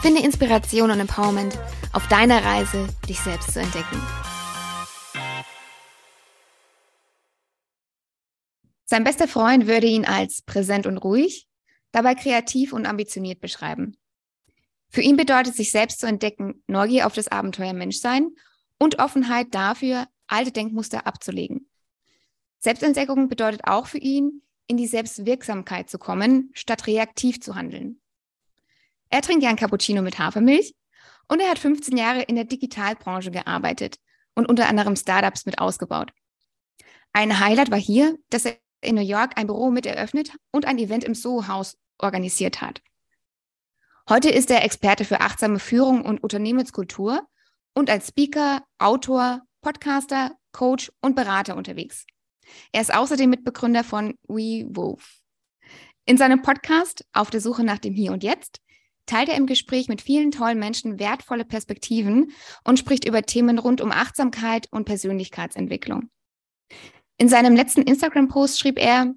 Finde Inspiration und Empowerment auf deiner Reise, dich selbst zu entdecken. Sein bester Freund würde ihn als präsent und ruhig, dabei kreativ und ambitioniert beschreiben. Für ihn bedeutet sich selbst zu entdecken Neugier auf das Abenteuer Menschsein und Offenheit dafür, alte Denkmuster abzulegen. Selbstentdeckung bedeutet auch für ihn, in die Selbstwirksamkeit zu kommen, statt reaktiv zu handeln. Er trinkt gern Cappuccino mit Hafermilch und er hat 15 Jahre in der Digitalbranche gearbeitet und unter anderem Startups mit ausgebaut. Ein Highlight war hier, dass er in New York ein Büro mit eröffnet und ein Event im Soho-Haus organisiert hat. Heute ist er Experte für achtsame Führung und Unternehmenskultur und als Speaker, Autor, Podcaster, Coach und Berater unterwegs. Er ist außerdem Mitbegründer von WeWolf. In seinem Podcast Auf der Suche nach dem Hier und Jetzt teilt er im Gespräch mit vielen tollen Menschen wertvolle Perspektiven und spricht über Themen rund um Achtsamkeit und Persönlichkeitsentwicklung. In seinem letzten Instagram-Post schrieb er,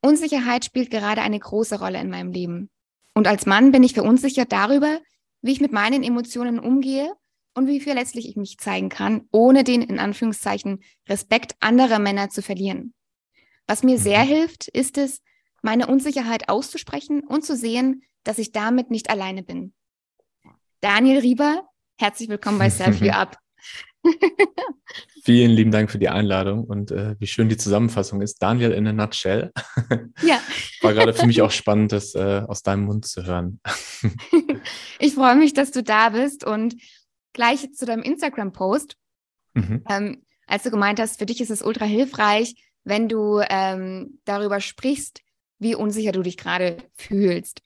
Unsicherheit spielt gerade eine große Rolle in meinem Leben. Und als Mann bin ich verunsichert darüber, wie ich mit meinen Emotionen umgehe und wie verletzlich ich mich zeigen kann, ohne den in Anführungszeichen Respekt anderer Männer zu verlieren. Was mir sehr mhm. hilft, ist es, meine Unsicherheit auszusprechen und zu sehen, dass ich damit nicht alleine bin. Daniel Rieber, herzlich willkommen bei Self You Up. Vielen lieben Dank für die Einladung und äh, wie schön die Zusammenfassung ist. Daniel in a nutshell. Ja. War gerade für mich auch spannend, das äh, aus deinem Mund zu hören. ich freue mich, dass du da bist und gleich zu deinem Instagram-Post. Mhm. Ähm, als du gemeint hast, für dich ist es ultra hilfreich, wenn du ähm, darüber sprichst, wie unsicher du dich gerade fühlst.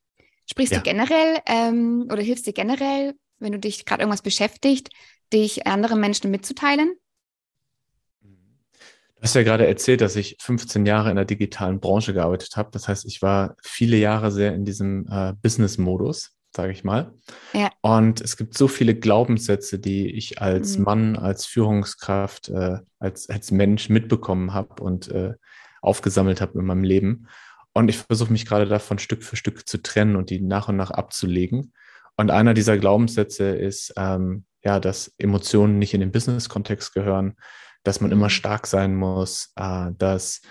Sprichst ja. du generell ähm, oder hilfst dir generell, wenn du dich gerade irgendwas beschäftigt, dich anderen Menschen mitzuteilen? Du hast ja gerade erzählt, dass ich 15 Jahre in der digitalen Branche gearbeitet habe. Das heißt, ich war viele Jahre sehr in diesem äh, Business-Modus, sage ich mal. Ja. Und es gibt so viele Glaubenssätze, die ich als mhm. Mann, als Führungskraft, äh, als, als Mensch mitbekommen habe und äh, aufgesammelt habe in meinem Leben. Und ich versuche mich gerade davon Stück für Stück zu trennen und die nach und nach abzulegen. Und einer dieser Glaubenssätze ist, ähm, ja, dass Emotionen nicht in den Business-Kontext gehören, dass man immer mhm. stark sein muss, äh, dass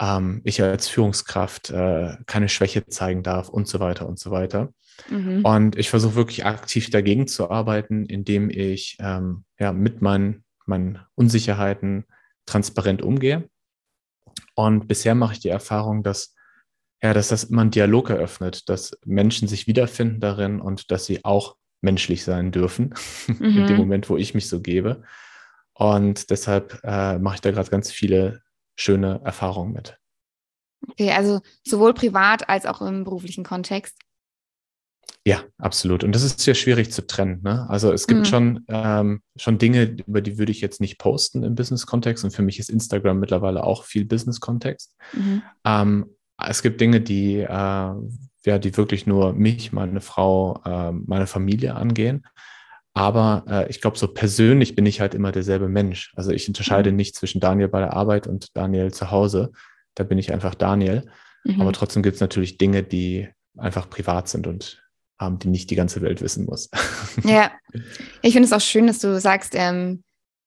ähm, ich als Führungskraft äh, keine Schwäche zeigen darf und so weiter und so weiter. Mhm. Und ich versuche wirklich aktiv dagegen zu arbeiten, indem ich ähm, ja, mit meinen, meinen Unsicherheiten transparent umgehe. Und bisher mache ich die Erfahrung, dass ja, dass das immer einen Dialog eröffnet, dass Menschen sich wiederfinden darin und dass sie auch menschlich sein dürfen, mhm. in dem mhm. Moment, wo ich mich so gebe. Und deshalb äh, mache ich da gerade ganz viele schöne Erfahrungen mit. Okay, also sowohl privat als auch im beruflichen Kontext. Ja, absolut. Und das ist sehr schwierig zu trennen. Ne? Also es gibt mhm. schon, ähm, schon Dinge, über die würde ich jetzt nicht posten im Business-Kontext. Und für mich ist Instagram mittlerweile auch viel Business-Kontext. Mhm. Ähm, es gibt Dinge, die, äh, ja, die wirklich nur mich, meine Frau, äh, meine Familie angehen. Aber äh, ich glaube, so persönlich bin ich halt immer derselbe Mensch. Also ich unterscheide mhm. nicht zwischen Daniel bei der Arbeit und Daniel zu Hause. Da bin ich einfach Daniel. Mhm. Aber trotzdem gibt es natürlich Dinge, die einfach privat sind und ähm, die nicht die ganze Welt wissen muss. Ja, ich finde es auch schön, dass du sagst, ähm,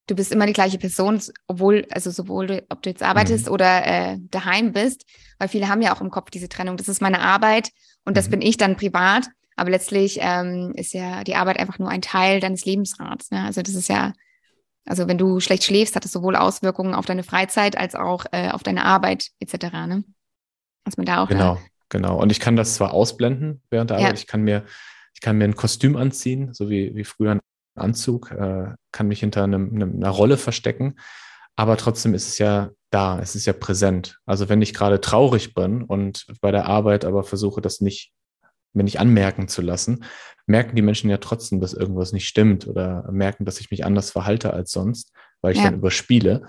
du bist immer die gleiche Person, obwohl, also sowohl du, ob du jetzt arbeitest mhm. oder äh, daheim bist, weil viele haben ja auch im Kopf diese Trennung. Das ist meine Arbeit und das mhm. bin ich dann privat. Aber letztlich ähm, ist ja die Arbeit einfach nur ein Teil deines Lebensrats. Ne? Also das ist ja, also wenn du schlecht schläfst, hat das sowohl Auswirkungen auf deine Freizeit als auch äh, auf deine Arbeit etc. Ne? Was man da auch. Genau, genau. Und ich kann das zwar ausblenden während der ja. Arbeit, ich kann mir, ich kann mir ein Kostüm anziehen, so wie, wie früher ein Anzug, äh, kann mich hinter einem, einem, einer Rolle verstecken. Aber trotzdem ist es ja da, es ist ja präsent. Also wenn ich gerade traurig bin und bei der Arbeit aber versuche, das nicht mir nicht anmerken zu lassen, merken die Menschen ja trotzdem, dass irgendwas nicht stimmt oder merken, dass ich mich anders verhalte als sonst, weil ich ja. dann überspiele.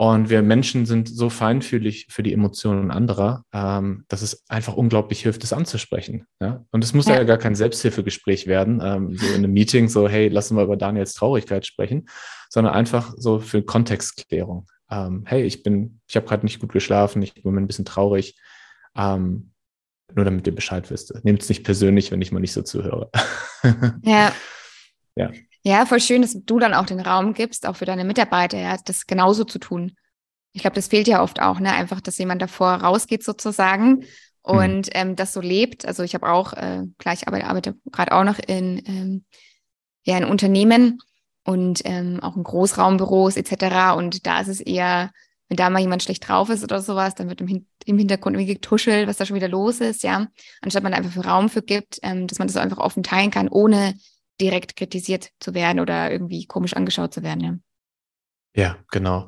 Und wir Menschen sind so feinfühlig für die Emotionen anderer, ähm, dass es einfach unglaublich hilft, das anzusprechen. Ja? Und es muss ja. ja gar kein Selbsthilfegespräch werden, ähm, so in einem Meeting, so, hey, lassen wir über Daniels Traurigkeit sprechen, sondern einfach so für Kontextklärung. Ähm, hey, ich bin, ich habe gerade nicht gut geschlafen, ich bin ein bisschen traurig. Ähm, nur damit ihr Bescheid wisst. Nehmt es nicht persönlich, wenn ich mal nicht so zuhöre. ja. Ja. Ja, voll schön, dass du dann auch den Raum gibst, auch für deine Mitarbeiter, ja, das genauso zu tun. Ich glaube, das fehlt ja oft auch, ne? Einfach, dass jemand davor rausgeht sozusagen mhm. und mhm. ähm, das so lebt. Also ich habe auch, äh, klar, ich arbeite, arbeite gerade auch noch in, ähm, ja, in Unternehmen und ähm, auch in Großraumbüros etc. Und da ist es eher, wenn da mal jemand schlecht drauf ist oder sowas, dann wird im, Hin im Hintergrund irgendwie getuschelt, was da schon wieder los ist, ja. Anstatt man einfach für Raum für gibt, ähm, dass man das einfach offen teilen kann, ohne direkt kritisiert zu werden oder irgendwie komisch angeschaut zu werden. Ja. Ja, genau.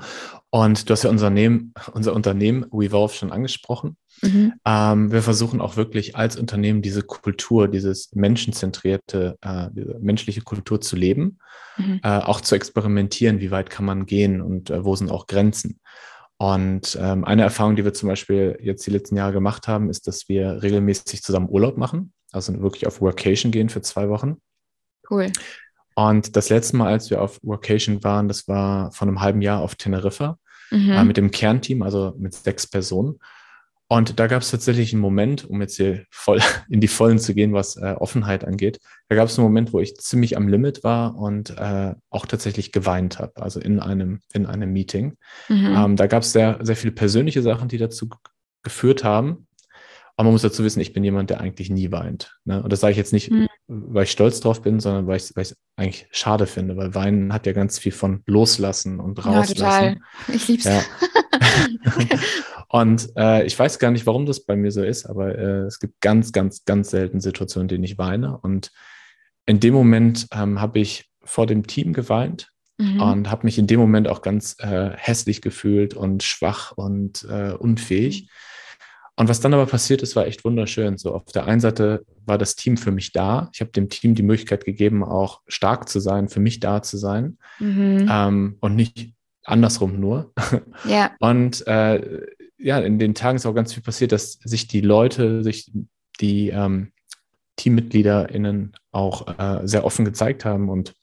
Und du hast ja unser Unternehmen, unser Unternehmen WeVolve schon angesprochen. Mhm. Ähm, wir versuchen auch wirklich als Unternehmen diese Kultur, dieses menschenzentrierte, äh, diese menschliche Kultur zu leben, mhm. äh, auch zu experimentieren, wie weit kann man gehen und äh, wo sind auch Grenzen. Und ähm, eine Erfahrung, die wir zum Beispiel jetzt die letzten Jahre gemacht haben, ist, dass wir regelmäßig zusammen Urlaub machen, also wirklich auf Workation gehen für zwei Wochen. Cool. Und das letzte Mal, als wir auf Workation waren, das war vor einem halben Jahr auf Teneriffa mhm. äh, mit dem Kernteam, also mit sechs Personen. Und da gab es tatsächlich einen Moment, um jetzt hier voll in die Vollen zu gehen, was äh, Offenheit angeht. Da gab es einen Moment, wo ich ziemlich am Limit war und äh, auch tatsächlich geweint habe, also in einem, in einem Meeting. Mhm. Ähm, da gab es sehr, sehr viele persönliche Sachen, die dazu geführt haben, aber man muss dazu wissen, ich bin jemand, der eigentlich nie weint. Ne? Und das sage ich jetzt nicht, mhm. weil ich stolz drauf bin, sondern weil ich es eigentlich schade finde, weil Weinen hat ja ganz viel von Loslassen und Rauslassen. Ja, total. Ich lieb's. Ja. und äh, ich weiß gar nicht, warum das bei mir so ist, aber äh, es gibt ganz, ganz, ganz selten Situationen, in denen ich weine. Und in dem Moment ähm, habe ich vor dem Team geweint mhm. und habe mich in dem Moment auch ganz äh, hässlich gefühlt und schwach und äh, unfähig. Mhm. Und was dann aber passiert ist, war echt wunderschön. So auf der einen Seite war das Team für mich da. Ich habe dem Team die Möglichkeit gegeben, auch stark zu sein, für mich da zu sein mhm. ähm, und nicht andersrum nur. Ja. Und äh, ja, in den Tagen ist auch ganz viel passiert, dass sich die Leute, sich die ähm, TeammitgliederInnen auch äh, sehr offen gezeigt haben und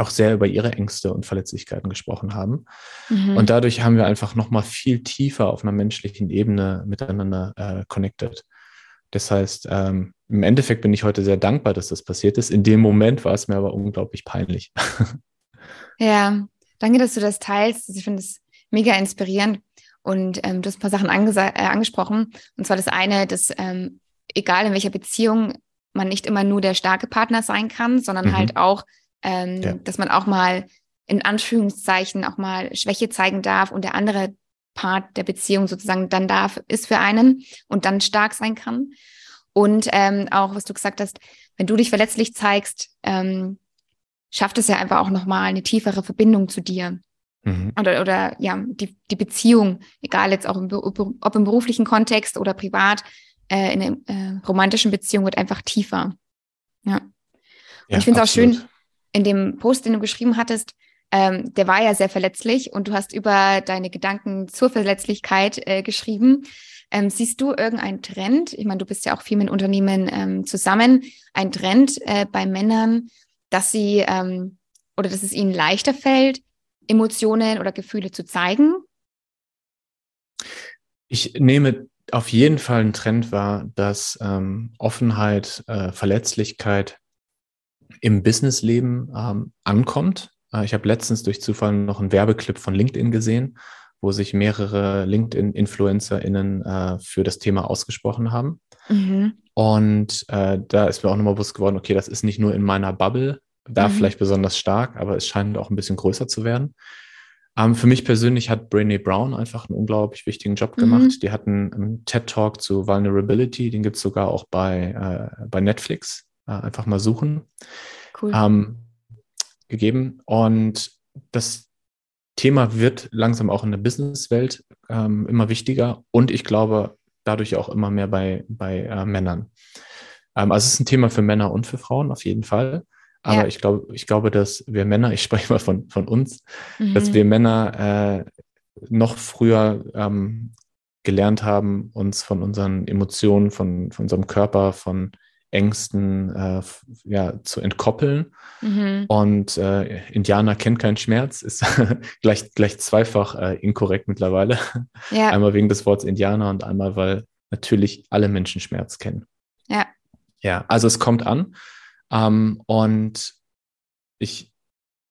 auch sehr über ihre Ängste und Verletzlichkeiten gesprochen haben. Mhm. Und dadurch haben wir einfach nochmal viel tiefer auf einer menschlichen Ebene miteinander äh, connected. Das heißt, ähm, im Endeffekt bin ich heute sehr dankbar, dass das passiert ist. In dem Moment war es mir aber unglaublich peinlich. ja, danke, dass du das teilst. Also ich finde es mega inspirierend. Und ähm, du hast ein paar Sachen äh, angesprochen. Und zwar das eine, dass ähm, egal in welcher Beziehung man nicht immer nur der starke Partner sein kann, sondern mhm. halt auch ähm, ja. dass man auch mal in Anführungszeichen auch mal Schwäche zeigen darf und der andere Part der Beziehung sozusagen dann darf, ist für einen und dann stark sein kann. Und ähm, auch, was du gesagt hast, wenn du dich verletzlich zeigst, ähm, schafft es ja einfach auch nochmal eine tiefere Verbindung zu dir. Mhm. Oder, oder ja, die, die Beziehung, egal jetzt auch im, ob im beruflichen Kontext oder privat, äh, in einer äh, romantischen Beziehung wird einfach tiefer. Ja. Und ja, ich finde es auch schön, in dem Post, den du geschrieben hattest, ähm, der war ja sehr verletzlich und du hast über deine Gedanken zur Verletzlichkeit äh, geschrieben. Ähm, siehst du irgendeinen Trend? Ich meine, du bist ja auch viel mit Unternehmen ähm, zusammen. Ein Trend äh, bei Männern, dass sie ähm, oder dass es ihnen leichter fällt, Emotionen oder Gefühle zu zeigen? Ich nehme auf jeden Fall einen Trend wahr, dass ähm, Offenheit, äh, Verletzlichkeit im Businessleben ähm, ankommt. Äh, ich habe letztens durch Zufall noch einen Werbeclip von LinkedIn gesehen, wo sich mehrere LinkedIn-InfluencerInnen äh, für das Thema ausgesprochen haben. Mhm. Und äh, da ist mir auch nochmal bewusst geworden, okay, das ist nicht nur in meiner Bubble, da mhm. vielleicht besonders stark, aber es scheint auch ein bisschen größer zu werden. Ähm, für mich persönlich hat Brene Brown einfach einen unglaublich wichtigen Job mhm. gemacht. Mhm. Die hatten einen TED-Talk zu Vulnerability, den gibt es sogar auch bei, äh, bei Netflix. Äh, einfach mal suchen. Cool. Ähm, gegeben. Und das Thema wird langsam auch in der Businesswelt ähm, immer wichtiger und ich glaube dadurch auch immer mehr bei, bei äh, Männern. Ähm, also es ist ein Thema für Männer und für Frauen auf jeden Fall. Aber ja. ich glaube, ich glaube, dass wir Männer, ich spreche mal von, von uns, mhm. dass wir Männer äh, noch früher ähm, gelernt haben, uns von unseren Emotionen, von, von unserem Körper, von Ängsten äh, ja, zu entkoppeln. Mhm. Und äh, Indianer kennt keinen Schmerz, ist gleich, gleich zweifach äh, inkorrekt mittlerweile. Ja. Einmal wegen des Wortes Indianer und einmal, weil natürlich alle Menschen Schmerz kennen. Ja. Ja, also es kommt an. Ähm, und ich,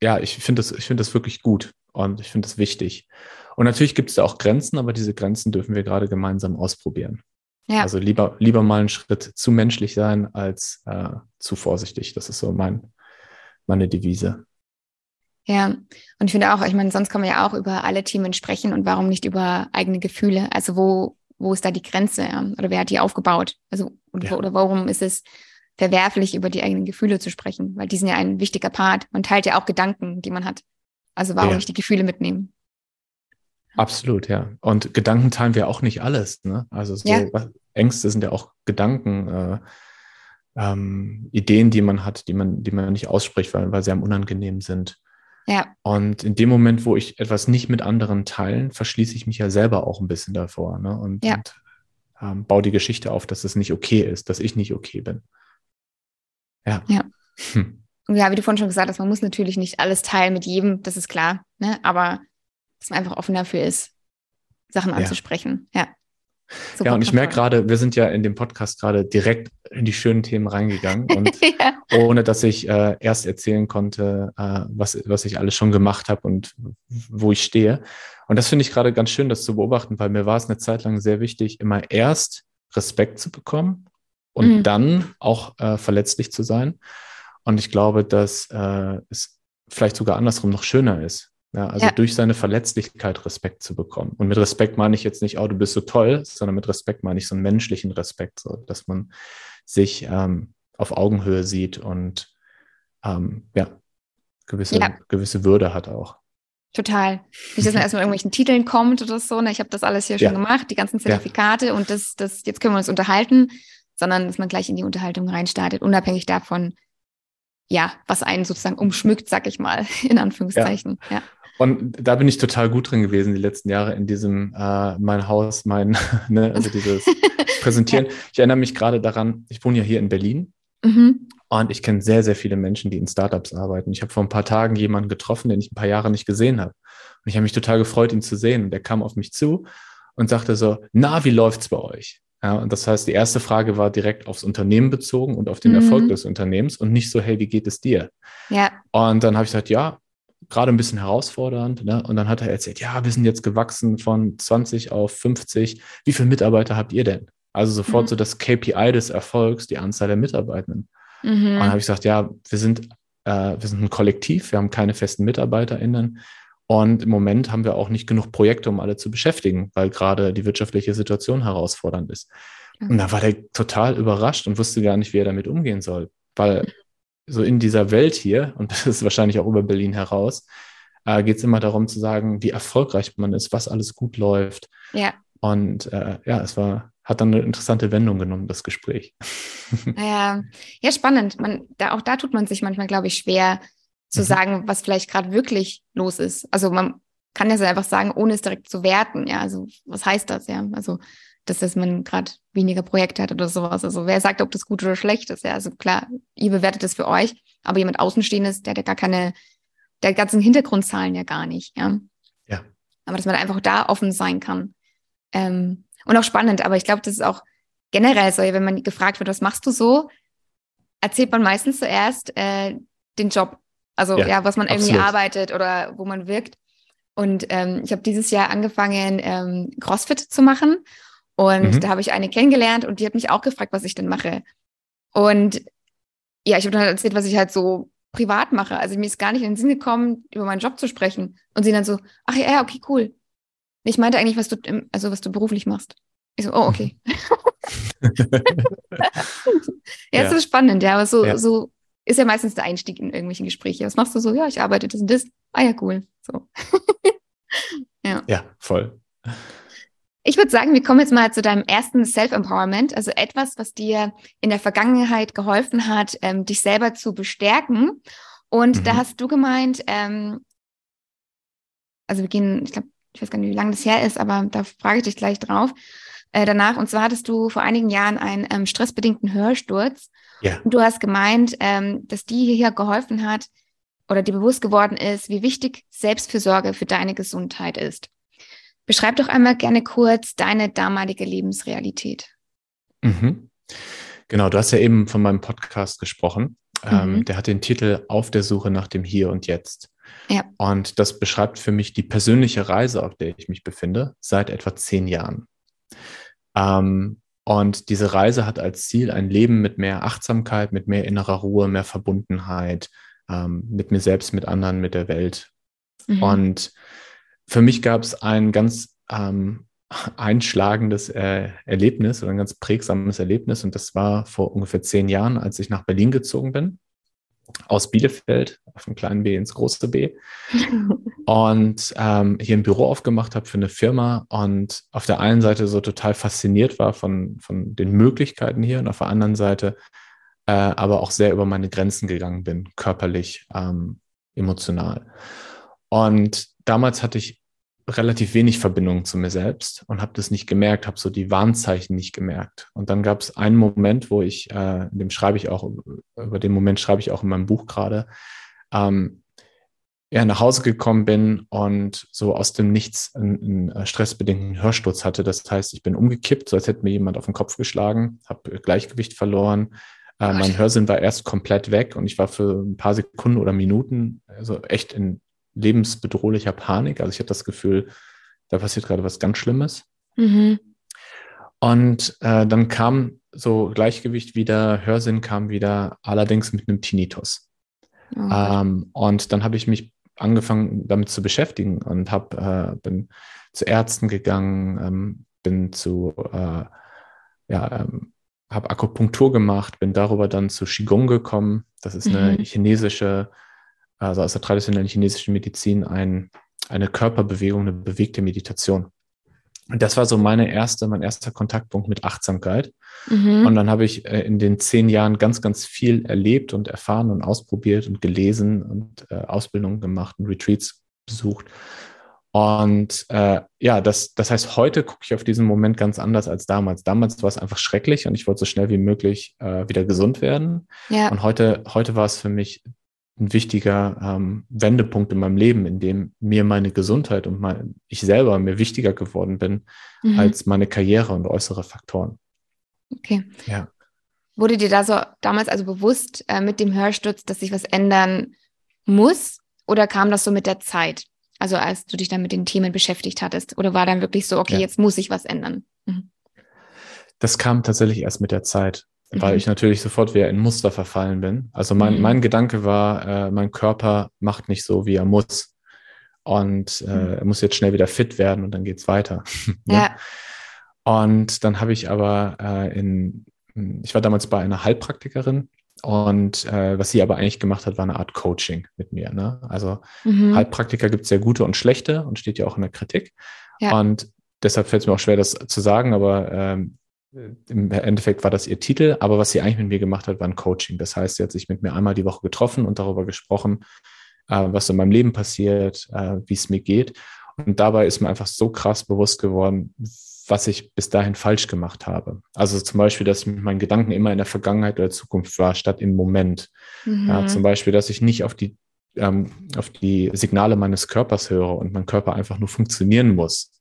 ja, ich finde das, ich finde das wirklich gut und ich finde das wichtig. Und natürlich gibt es da auch Grenzen, aber diese Grenzen dürfen wir gerade gemeinsam ausprobieren. Ja. Also lieber, lieber mal einen Schritt zu menschlich sein als äh, zu vorsichtig. Das ist so mein, meine Devise. Ja, und ich finde auch, ich meine, sonst kann man ja auch über alle Themen sprechen und warum nicht über eigene Gefühle? Also wo, wo ist da die Grenze? Ja? Oder wer hat die aufgebaut? Also, ja. oder warum ist es verwerflich, über die eigenen Gefühle zu sprechen? Weil die sind ja ein wichtiger Part. Man teilt ja auch Gedanken, die man hat. Also warum ja. nicht die Gefühle mitnehmen? Absolut, ja. Und Gedanken teilen wir auch nicht alles. Ne? Also so ja. Ängste sind ja auch Gedanken, äh, ähm, Ideen, die man hat, die man, die man nicht ausspricht, weil, weil sie am unangenehm sind. Ja. Und in dem Moment, wo ich etwas nicht mit anderen teilen, verschließe ich mich ja selber auch ein bisschen davor. Ne? Und, ja. und ähm, baue die Geschichte auf, dass es nicht okay ist, dass ich nicht okay bin. Ja. Ja. Hm. Ja, wie du vorhin schon gesagt hast, man muss natürlich nicht alles teilen mit jedem, das ist klar. Ne? Aber dass man einfach offen dafür ist, Sachen anzusprechen. Ja. Super ja, und ich merke gerade, wir sind ja in dem Podcast gerade direkt in die schönen Themen reingegangen und ja. ohne dass ich äh, erst erzählen konnte, äh, was, was ich alles schon gemacht habe und wo ich stehe. Und das finde ich gerade ganz schön, das zu beobachten, weil mir war es eine Zeit lang sehr wichtig, immer erst Respekt zu bekommen und mhm. dann auch äh, verletzlich zu sein. Und ich glaube, dass äh, es vielleicht sogar andersrum noch schöner ist, ja, also ja. durch seine Verletzlichkeit Respekt zu bekommen. Und mit Respekt meine ich jetzt nicht, oh, du bist so toll, sondern mit Respekt meine ich so einen menschlichen Respekt, so, dass man sich ähm, auf Augenhöhe sieht und ähm, ja, gewisse, ja. gewisse Würde hat auch. Total. Nicht, dass man erstmal irgendwelchen Titeln kommt oder so. Ne? Ich habe das alles hier ja. schon gemacht, die ganzen Zertifikate und das, das, jetzt können wir uns unterhalten, sondern dass man gleich in die Unterhaltung reinstartet, unabhängig davon, ja, was einen sozusagen umschmückt, sag ich mal, in Anführungszeichen. Ja. Und da bin ich total gut drin gewesen die letzten Jahre in diesem äh, mein Haus, mein, ne, also dieses Präsentieren. ja. Ich erinnere mich gerade daran, ich wohne ja hier in Berlin mhm. und ich kenne sehr, sehr viele Menschen, die in Startups arbeiten. Ich habe vor ein paar Tagen jemanden getroffen, den ich ein paar Jahre nicht gesehen habe. Und ich habe mich total gefreut, ihn zu sehen. Und der kam auf mich zu und sagte so, na, wie läuft's bei euch? Ja, und das heißt, die erste Frage war direkt aufs Unternehmen bezogen und auf den mhm. Erfolg des Unternehmens und nicht so, hey, wie geht es dir? Ja. Und dann habe ich gesagt, ja, gerade ein bisschen herausfordernd. Ne? Und dann hat er erzählt, ja, wir sind jetzt gewachsen von 20 auf 50. Wie viele Mitarbeiter habt ihr denn? Also sofort mhm. so das KPI des Erfolgs, die Anzahl der Mitarbeitenden. Mhm. Und dann habe ich gesagt, ja, wir sind, äh, wir sind ein Kollektiv, wir haben keine festen MitarbeiterInnen. Und im Moment haben wir auch nicht genug Projekte, um alle zu beschäftigen, weil gerade die wirtschaftliche Situation herausfordernd ist. Mhm. Und da war der total überrascht und wusste gar nicht, wie er damit umgehen soll. Weil mhm so in dieser Welt hier, und das ist wahrscheinlich auch über Berlin heraus, äh, geht es immer darum zu sagen, wie erfolgreich man ist, was alles gut läuft. Ja. Und äh, ja, es war, hat dann eine interessante Wendung genommen, das Gespräch. Ja, ja spannend. Man, da, auch da tut man sich manchmal, glaube ich, schwer zu mhm. sagen, was vielleicht gerade wirklich los ist. Also man kann ja so einfach sagen, ohne es direkt zu werten. Ja, also was heißt das? Ja, also dass, dass man gerade weniger Projekte hat oder sowas. Also wer sagt, ob das gut oder schlecht ist? Ja, also klar, ihr bewertet das für euch, aber jemand Außenstehendes, der hat ja gar keine, der ganzen Hintergrundzahlen ja gar nicht, ja. Ja. Aber dass man einfach da offen sein kann. Ähm, und auch spannend, aber ich glaube, das ist auch generell so, wenn man gefragt wird, was machst du so, erzählt man meistens zuerst äh, den Job. Also ja, ja was man absolut. irgendwie arbeitet oder wo man wirkt. Und ähm, ich habe dieses Jahr angefangen, ähm, CrossFit zu machen. Und mhm. da habe ich eine kennengelernt und die hat mich auch gefragt, was ich denn mache. Und ja, ich habe dann halt erzählt, was ich halt so privat mache. Also mir ist gar nicht in den Sinn gekommen, über meinen Job zu sprechen. Und sie dann so, ach ja, ja, okay, cool. Ich meinte eigentlich, was du, also was du beruflich machst. Ich so, oh, okay. ja, ja, das ist spannend, ja, aber so, ja. so ist ja meistens der Einstieg in irgendwelche Gespräche. Was machst du so? Ja, ich arbeite das und das. Ah ja, cool. So. ja. ja, voll. Ich würde sagen, wir kommen jetzt mal zu deinem ersten Self-Empowerment, also etwas, was dir in der Vergangenheit geholfen hat, ähm, dich selber zu bestärken. Und mhm. da hast du gemeint, ähm, also wir gehen, ich glaube, ich weiß gar nicht, wie lange das her ist, aber da frage ich dich gleich drauf äh, danach. Und zwar hattest du vor einigen Jahren einen ähm, stressbedingten Hörsturz. Ja. Und du hast gemeint, ähm, dass die hier geholfen hat oder dir bewusst geworden ist, wie wichtig Selbstfürsorge für deine Gesundheit ist. Beschreib doch einmal gerne kurz deine damalige Lebensrealität. Mhm. Genau, du hast ja eben von meinem Podcast gesprochen. Ähm, mhm. der hat den Titel Auf der Suche nach dem Hier und Jetzt. Ja. Und das beschreibt für mich die persönliche Reise, auf der ich mich befinde, seit etwa zehn Jahren. Ähm, und diese Reise hat als Ziel ein Leben mit mehr Achtsamkeit, mit mehr innerer Ruhe, mehr Verbundenheit, ähm, mit mir selbst, mit anderen, mit der Welt. Mhm. Und für mich gab es ein ganz ähm, einschlagendes äh, Erlebnis oder ein ganz prägsames Erlebnis. Und das war vor ungefähr zehn Jahren, als ich nach Berlin gezogen bin. Aus Bielefeld auf dem kleinen B ins große B. und ähm, hier ein Büro aufgemacht habe für eine Firma und auf der einen Seite so total fasziniert war von, von den Möglichkeiten hier und auf der anderen Seite äh, aber auch sehr über meine Grenzen gegangen bin, körperlich, ähm, emotional. Und damals hatte ich relativ wenig Verbindung zu mir selbst und habe das nicht gemerkt, habe so die Warnzeichen nicht gemerkt. Und dann gab es einen Moment, wo ich, äh, in dem schreibe ich auch, über den Moment schreibe ich auch in meinem Buch gerade, ähm, ja, nach Hause gekommen bin und so aus dem Nichts einen, einen stressbedingten Hörsturz hatte. Das heißt, ich bin umgekippt, so als hätte mir jemand auf den Kopf geschlagen, habe Gleichgewicht verloren. Äh, mein Hörsinn war erst komplett weg und ich war für ein paar Sekunden oder Minuten also echt in lebensbedrohlicher Panik. Also ich hatte das Gefühl, da passiert gerade was ganz Schlimmes. Mhm. Und äh, dann kam so Gleichgewicht wieder, Hörsinn kam wieder, allerdings mit einem Tinnitus. Oh. Ähm, und dann habe ich mich angefangen, damit zu beschäftigen und hab, äh, bin zu Ärzten gegangen, ähm, bin zu, äh, ja, ähm, habe Akupunktur gemacht, bin darüber dann zu Qigong gekommen. Das ist eine mhm. chinesische also aus der traditionellen chinesischen Medizin, ein, eine Körperbewegung, eine bewegte Meditation. Und das war so meine erste, mein erster Kontaktpunkt mit Achtsamkeit. Mhm. Und dann habe ich äh, in den zehn Jahren ganz, ganz viel erlebt und erfahren und ausprobiert und gelesen und äh, Ausbildungen gemacht und Retreats besucht. Und äh, ja, das, das heißt, heute gucke ich auf diesen Moment ganz anders als damals. Damals war es einfach schrecklich und ich wollte so schnell wie möglich äh, wieder gesund werden. Ja. Und heute, heute war es für mich ein wichtiger ähm, Wendepunkt in meinem Leben, in dem mir meine Gesundheit und mein, ich selber mir wichtiger geworden bin mhm. als meine Karriere und äußere Faktoren. Okay. Ja. Wurde dir da so damals also bewusst äh, mit dem Hörsturz, dass sich was ändern muss? Oder kam das so mit der Zeit? Also als du dich dann mit den Themen beschäftigt hattest? Oder war dann wirklich so, okay, ja. jetzt muss sich was ändern? Mhm. Das kam tatsächlich erst mit der Zeit weil mhm. ich natürlich sofort wieder in Muster verfallen bin. Also mein, mhm. mein Gedanke war, äh, mein Körper macht nicht so, wie er muss. Und äh, mhm. er muss jetzt schnell wieder fit werden und dann geht's weiter. ne? Ja. Und dann habe ich aber äh, in, ich war damals bei einer Heilpraktikerin und äh, was sie aber eigentlich gemacht hat, war eine Art Coaching mit mir. Ne? Also mhm. Heilpraktiker gibt es sehr gute und schlechte und steht ja auch in der Kritik. Ja. Und deshalb fällt es mir auch schwer, das zu sagen, aber ähm, im Endeffekt war das ihr Titel, aber was sie eigentlich mit mir gemacht hat, war ein Coaching. Das heißt, sie hat sich mit mir einmal die Woche getroffen und darüber gesprochen, äh, was in meinem Leben passiert, äh, wie es mir geht. Und dabei ist mir einfach so krass bewusst geworden, was ich bis dahin falsch gemacht habe. Also zum Beispiel, dass ich mit meinen Gedanken immer in der Vergangenheit oder Zukunft war, statt im Moment. Mhm. Ja, zum Beispiel, dass ich nicht auf die, ähm, auf die Signale meines Körpers höre und mein Körper einfach nur funktionieren muss.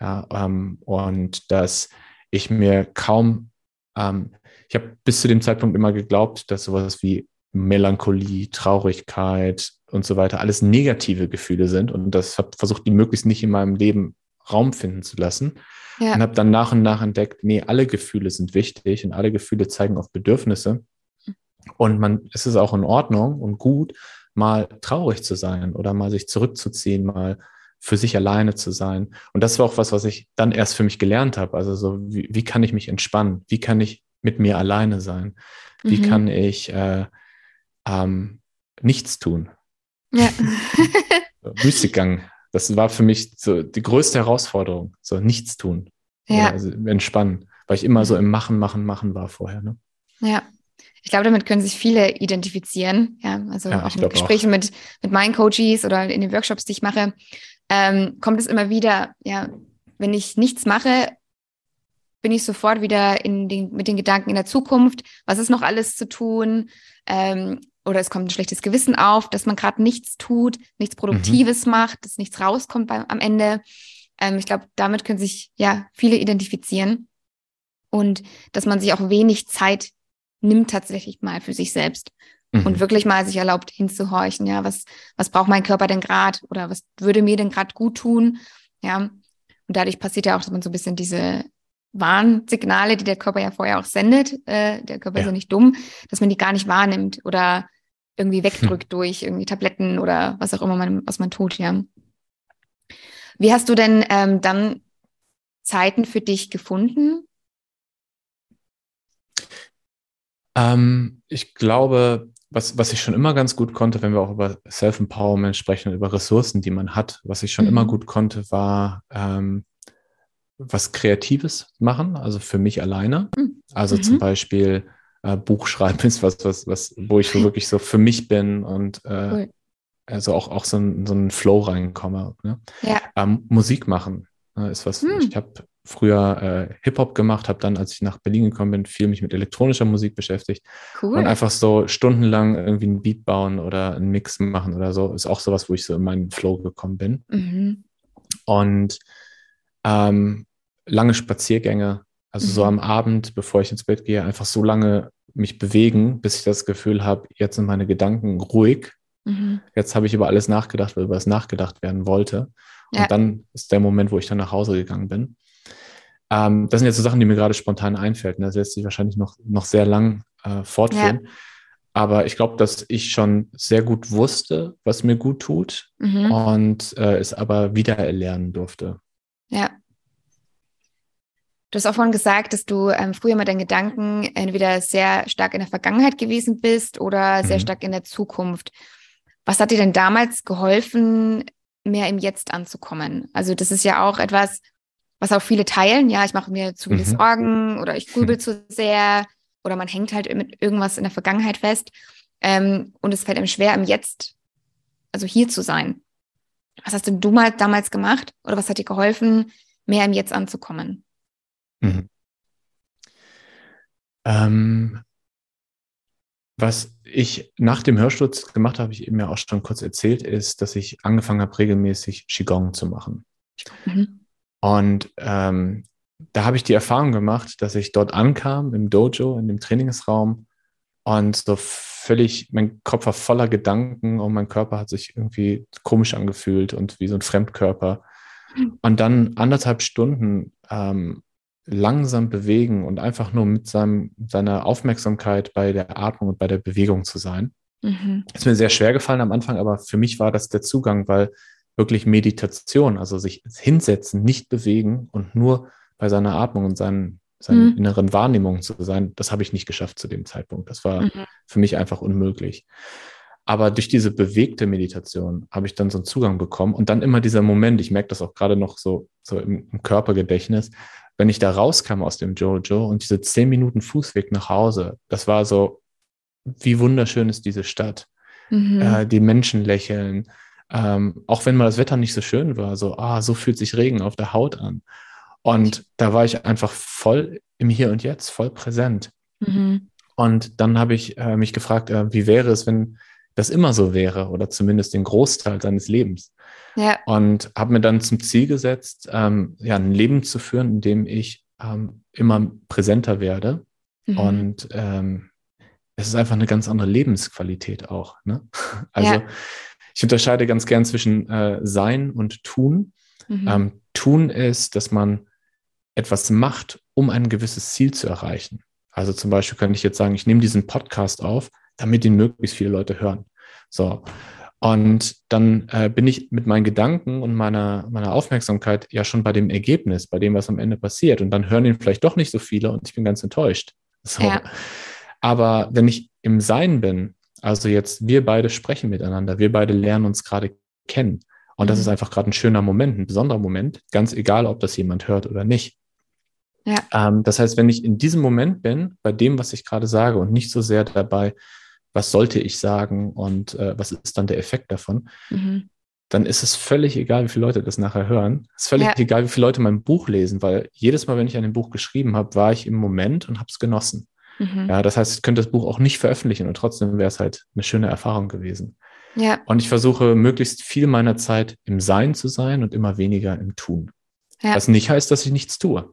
Ja, ähm, und dass ich mir kaum, ähm, ich habe bis zu dem Zeitpunkt immer geglaubt, dass sowas wie Melancholie, Traurigkeit und so weiter alles negative Gefühle sind und das habe versucht, die möglichst nicht in meinem Leben Raum finden zu lassen. Ja. Und habe dann nach und nach entdeckt, nee, alle Gefühle sind wichtig und alle Gefühle zeigen auf Bedürfnisse. Und man, es ist auch in Ordnung und gut, mal traurig zu sein oder mal sich zurückzuziehen, mal für sich alleine zu sein. Und das war auch was, was ich dann erst für mich gelernt habe. Also so, wie, wie kann ich mich entspannen? Wie kann ich mit mir alleine sein? Wie mhm. kann ich äh, ähm, nichts tun? Ja. Müßiggang. Das war für mich so die größte Herausforderung, so nichts tun. ja. also entspannen, weil ich immer so im Machen, Machen, Machen war vorher. Ne? Ja. Ich glaube, damit können sich viele identifizieren. Ja, also ja, auch in Gesprächen mit, mit meinen Coaches oder in den Workshops, die ich mache, ähm, kommt es immer wieder, ja, wenn ich nichts mache, bin ich sofort wieder in den, mit den Gedanken in der Zukunft, was ist noch alles zu tun? Ähm, oder es kommt ein schlechtes Gewissen auf, dass man gerade nichts tut, nichts Produktives mhm. macht, dass nichts rauskommt beim, am Ende. Ähm, ich glaube, damit können sich ja viele identifizieren. Und dass man sich auch wenig Zeit nimmt tatsächlich mal für sich selbst mhm. und wirklich mal sich erlaubt hinzuhorchen, ja, was, was braucht mein Körper denn gerade oder was würde mir denn gerade gut tun, ja. Und dadurch passiert ja auch, dass man so ein bisschen diese Warnsignale, die der Körper ja vorher auch sendet, äh, der Körper ja. ist ja nicht dumm, dass man die gar nicht wahrnimmt oder irgendwie wegdrückt hm. durch irgendwie Tabletten oder was auch immer man, was man tut, ja. Wie hast du denn ähm, dann Zeiten für dich gefunden? Ähm, ich glaube, was, was ich schon immer ganz gut konnte, wenn wir auch über Self-Empowerment sprechen, über Ressourcen, die man hat, was ich schon mhm. immer gut konnte, war ähm, was Kreatives machen, also für mich alleine. Mhm. Also zum mhm. Beispiel äh, Buch schreiben ist was, was, was, wo ich so wirklich so für mich bin und äh, cool. also auch, auch so, ein, so einen Flow reinkomme. Ne? Ja. Ähm, Musik machen äh, ist was, mhm. ich habe früher äh, Hip-Hop gemacht, habe dann, als ich nach Berlin gekommen bin, viel mich mit elektronischer Musik beschäftigt. Cool. Und einfach so stundenlang irgendwie einen Beat bauen oder einen Mix machen oder so, ist auch sowas, wo ich so in meinen Flow gekommen bin. Mhm. Und ähm, lange Spaziergänge, also mhm. so am Abend, bevor ich ins Bett gehe, einfach so lange mich bewegen, bis ich das Gefühl habe, jetzt sind meine Gedanken ruhig. Mhm. Jetzt habe ich über alles nachgedacht, weil über es nachgedacht werden wollte. Und ja. dann ist der Moment, wo ich dann nach Hause gegangen bin. Ähm, das sind jetzt so Sachen, die mir gerade spontan einfällt. Das lässt sich wahrscheinlich noch, noch sehr lang äh, fortführen. Ja. Aber ich glaube, dass ich schon sehr gut wusste, was mir gut tut mhm. und äh, es aber wieder erlernen durfte. Ja. Du hast auch vorhin gesagt, dass du ähm, früher mit deinen Gedanken entweder sehr stark in der Vergangenheit gewesen bist oder sehr mhm. stark in der Zukunft. Was hat dir denn damals geholfen, mehr im Jetzt anzukommen? Also das ist ja auch etwas, was auch viele teilen. Ja, ich mache mir zu viele mhm. Sorgen oder ich grübel zu sehr oder man hängt halt mit irgendwas in der Vergangenheit fest. Ähm, und es fällt einem schwer, im Jetzt, also hier zu sein. Was hast denn du mal damals gemacht oder was hat dir geholfen, mehr im Jetzt anzukommen? Mhm. Ähm, was ich nach dem Hörsturz gemacht habe, habe ich eben ja auch schon kurz erzählt, ist, dass ich angefangen habe, regelmäßig Qigong zu machen. Mhm. Und ähm, da habe ich die Erfahrung gemacht, dass ich dort ankam im Dojo, in dem Trainingsraum und so völlig, mein Kopf war voller Gedanken und mein Körper hat sich irgendwie komisch angefühlt und wie so ein Fremdkörper. Mhm. Und dann anderthalb Stunden ähm, langsam bewegen und einfach nur mit seinem, seiner Aufmerksamkeit bei der Atmung und bei der Bewegung zu sein. Mhm. Ist mir sehr schwer gefallen am Anfang, aber für mich war das der Zugang, weil wirklich Meditation, also sich hinsetzen, nicht bewegen und nur bei seiner Atmung und seinen, seinen mhm. inneren Wahrnehmungen zu sein, das habe ich nicht geschafft zu dem Zeitpunkt. Das war mhm. für mich einfach unmöglich. Aber durch diese bewegte Meditation habe ich dann so einen Zugang bekommen und dann immer dieser Moment, ich merke das auch gerade noch so, so im, im Körpergedächtnis, wenn ich da rauskam aus dem Jojo und diese zehn Minuten Fußweg nach Hause, das war so, wie wunderschön ist diese Stadt. Mhm. Äh, die Menschen lächeln, ähm, auch wenn mal das Wetter nicht so schön war, so, ah, so fühlt sich Regen auf der Haut an. Und da war ich einfach voll im Hier und Jetzt, voll präsent. Mhm. Und dann habe ich äh, mich gefragt, äh, wie wäre es, wenn das immer so wäre oder zumindest den Großteil seines Lebens. Ja. Und habe mir dann zum Ziel gesetzt, ähm, ja, ein Leben zu führen, in dem ich ähm, immer präsenter werde. Mhm. Und ähm, es ist einfach eine ganz andere Lebensqualität auch. Ne? Also ja. Ich unterscheide ganz gern zwischen äh, Sein und Tun. Mhm. Ähm, tun ist, dass man etwas macht, um ein gewisses Ziel zu erreichen. Also zum Beispiel könnte ich jetzt sagen, ich nehme diesen Podcast auf, damit ihn möglichst viele Leute hören. So. Und dann äh, bin ich mit meinen Gedanken und meiner, meiner Aufmerksamkeit ja schon bei dem Ergebnis, bei dem, was am Ende passiert. Und dann hören ihn vielleicht doch nicht so viele und ich bin ganz enttäuscht. So. Ja. Aber wenn ich im Sein bin, also jetzt wir beide sprechen miteinander, wir beide lernen uns gerade kennen. Und das mhm. ist einfach gerade ein schöner Moment, ein besonderer Moment, ganz egal, ob das jemand hört oder nicht. Ja. Ähm, das heißt, wenn ich in diesem Moment bin, bei dem, was ich gerade sage und nicht so sehr dabei, was sollte ich sagen und äh, was ist dann der Effekt davon, mhm. dann ist es völlig egal, wie viele Leute das nachher hören. Es ist völlig ja. egal, wie viele Leute mein Buch lesen, weil jedes Mal, wenn ich an dem Buch geschrieben habe, war ich im Moment und habe es genossen. Mhm. Ja, das heißt, ich könnte das Buch auch nicht veröffentlichen und trotzdem wäre es halt eine schöne Erfahrung gewesen. Ja. Und ich versuche möglichst viel meiner Zeit im Sein zu sein und immer weniger im Tun. Ja. Was nicht heißt, dass ich nichts tue.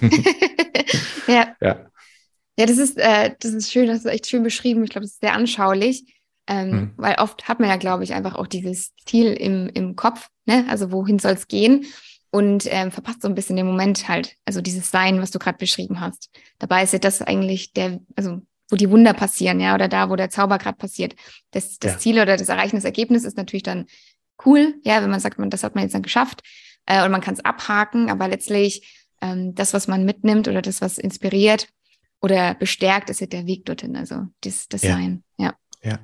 ja. ja. Ja, das ist, äh, das ist schön, das ist echt schön beschrieben. Ich glaube, das ist sehr anschaulich. Ähm, hm. Weil oft hat man ja, glaube ich, einfach auch dieses Ziel im, im Kopf, ne? Also wohin soll es gehen? Und ähm, verpasst so ein bisschen den Moment halt, also dieses Sein, was du gerade beschrieben hast. Dabei ist ja das eigentlich der, also wo die Wunder passieren, ja, oder da, wo der Zauber gerade passiert. Das, das ja. Ziel oder das Erreichen des Ergebnisses ist natürlich dann cool, ja, wenn man sagt, man, das hat man jetzt dann geschafft äh, und man kann es abhaken, aber letztlich ähm, das, was man mitnimmt oder das, was inspiriert oder bestärkt, ist ja der Weg dorthin, also das, das ja. Sein, ja. Ja.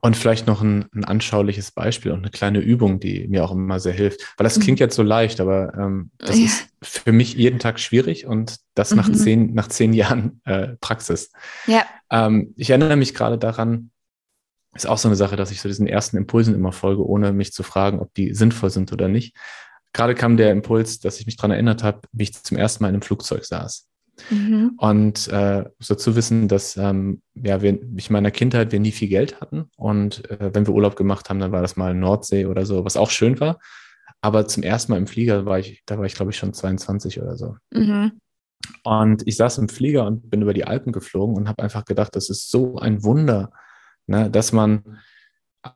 Und vielleicht noch ein, ein, anschauliches Beispiel und eine kleine Übung, die mir auch immer sehr hilft. Weil das klingt mhm. jetzt so leicht, aber ähm, das ja. ist für mich jeden Tag schwierig und das mhm. nach, zehn, nach zehn Jahren äh, Praxis. Ja. Ähm, ich erinnere mich gerade daran, ist auch so eine Sache, dass ich so diesen ersten Impulsen immer folge, ohne mich zu fragen, ob die sinnvoll sind oder nicht. Gerade kam der Impuls, dass ich mich daran erinnert habe, wie ich zum ersten Mal in einem Flugzeug saß. Mhm. Und äh, so zu wissen, dass ähm, ja, wir, ich in meiner Kindheit wir nie viel Geld hatten und äh, wenn wir Urlaub gemacht haben, dann war das mal Nordsee oder so, was auch schön war. Aber zum ersten Mal im Flieger war ich, da war ich glaube ich schon 22 oder so. Mhm. Und ich saß im Flieger und bin über die Alpen geflogen und habe einfach gedacht, das ist so ein Wunder, ne, dass man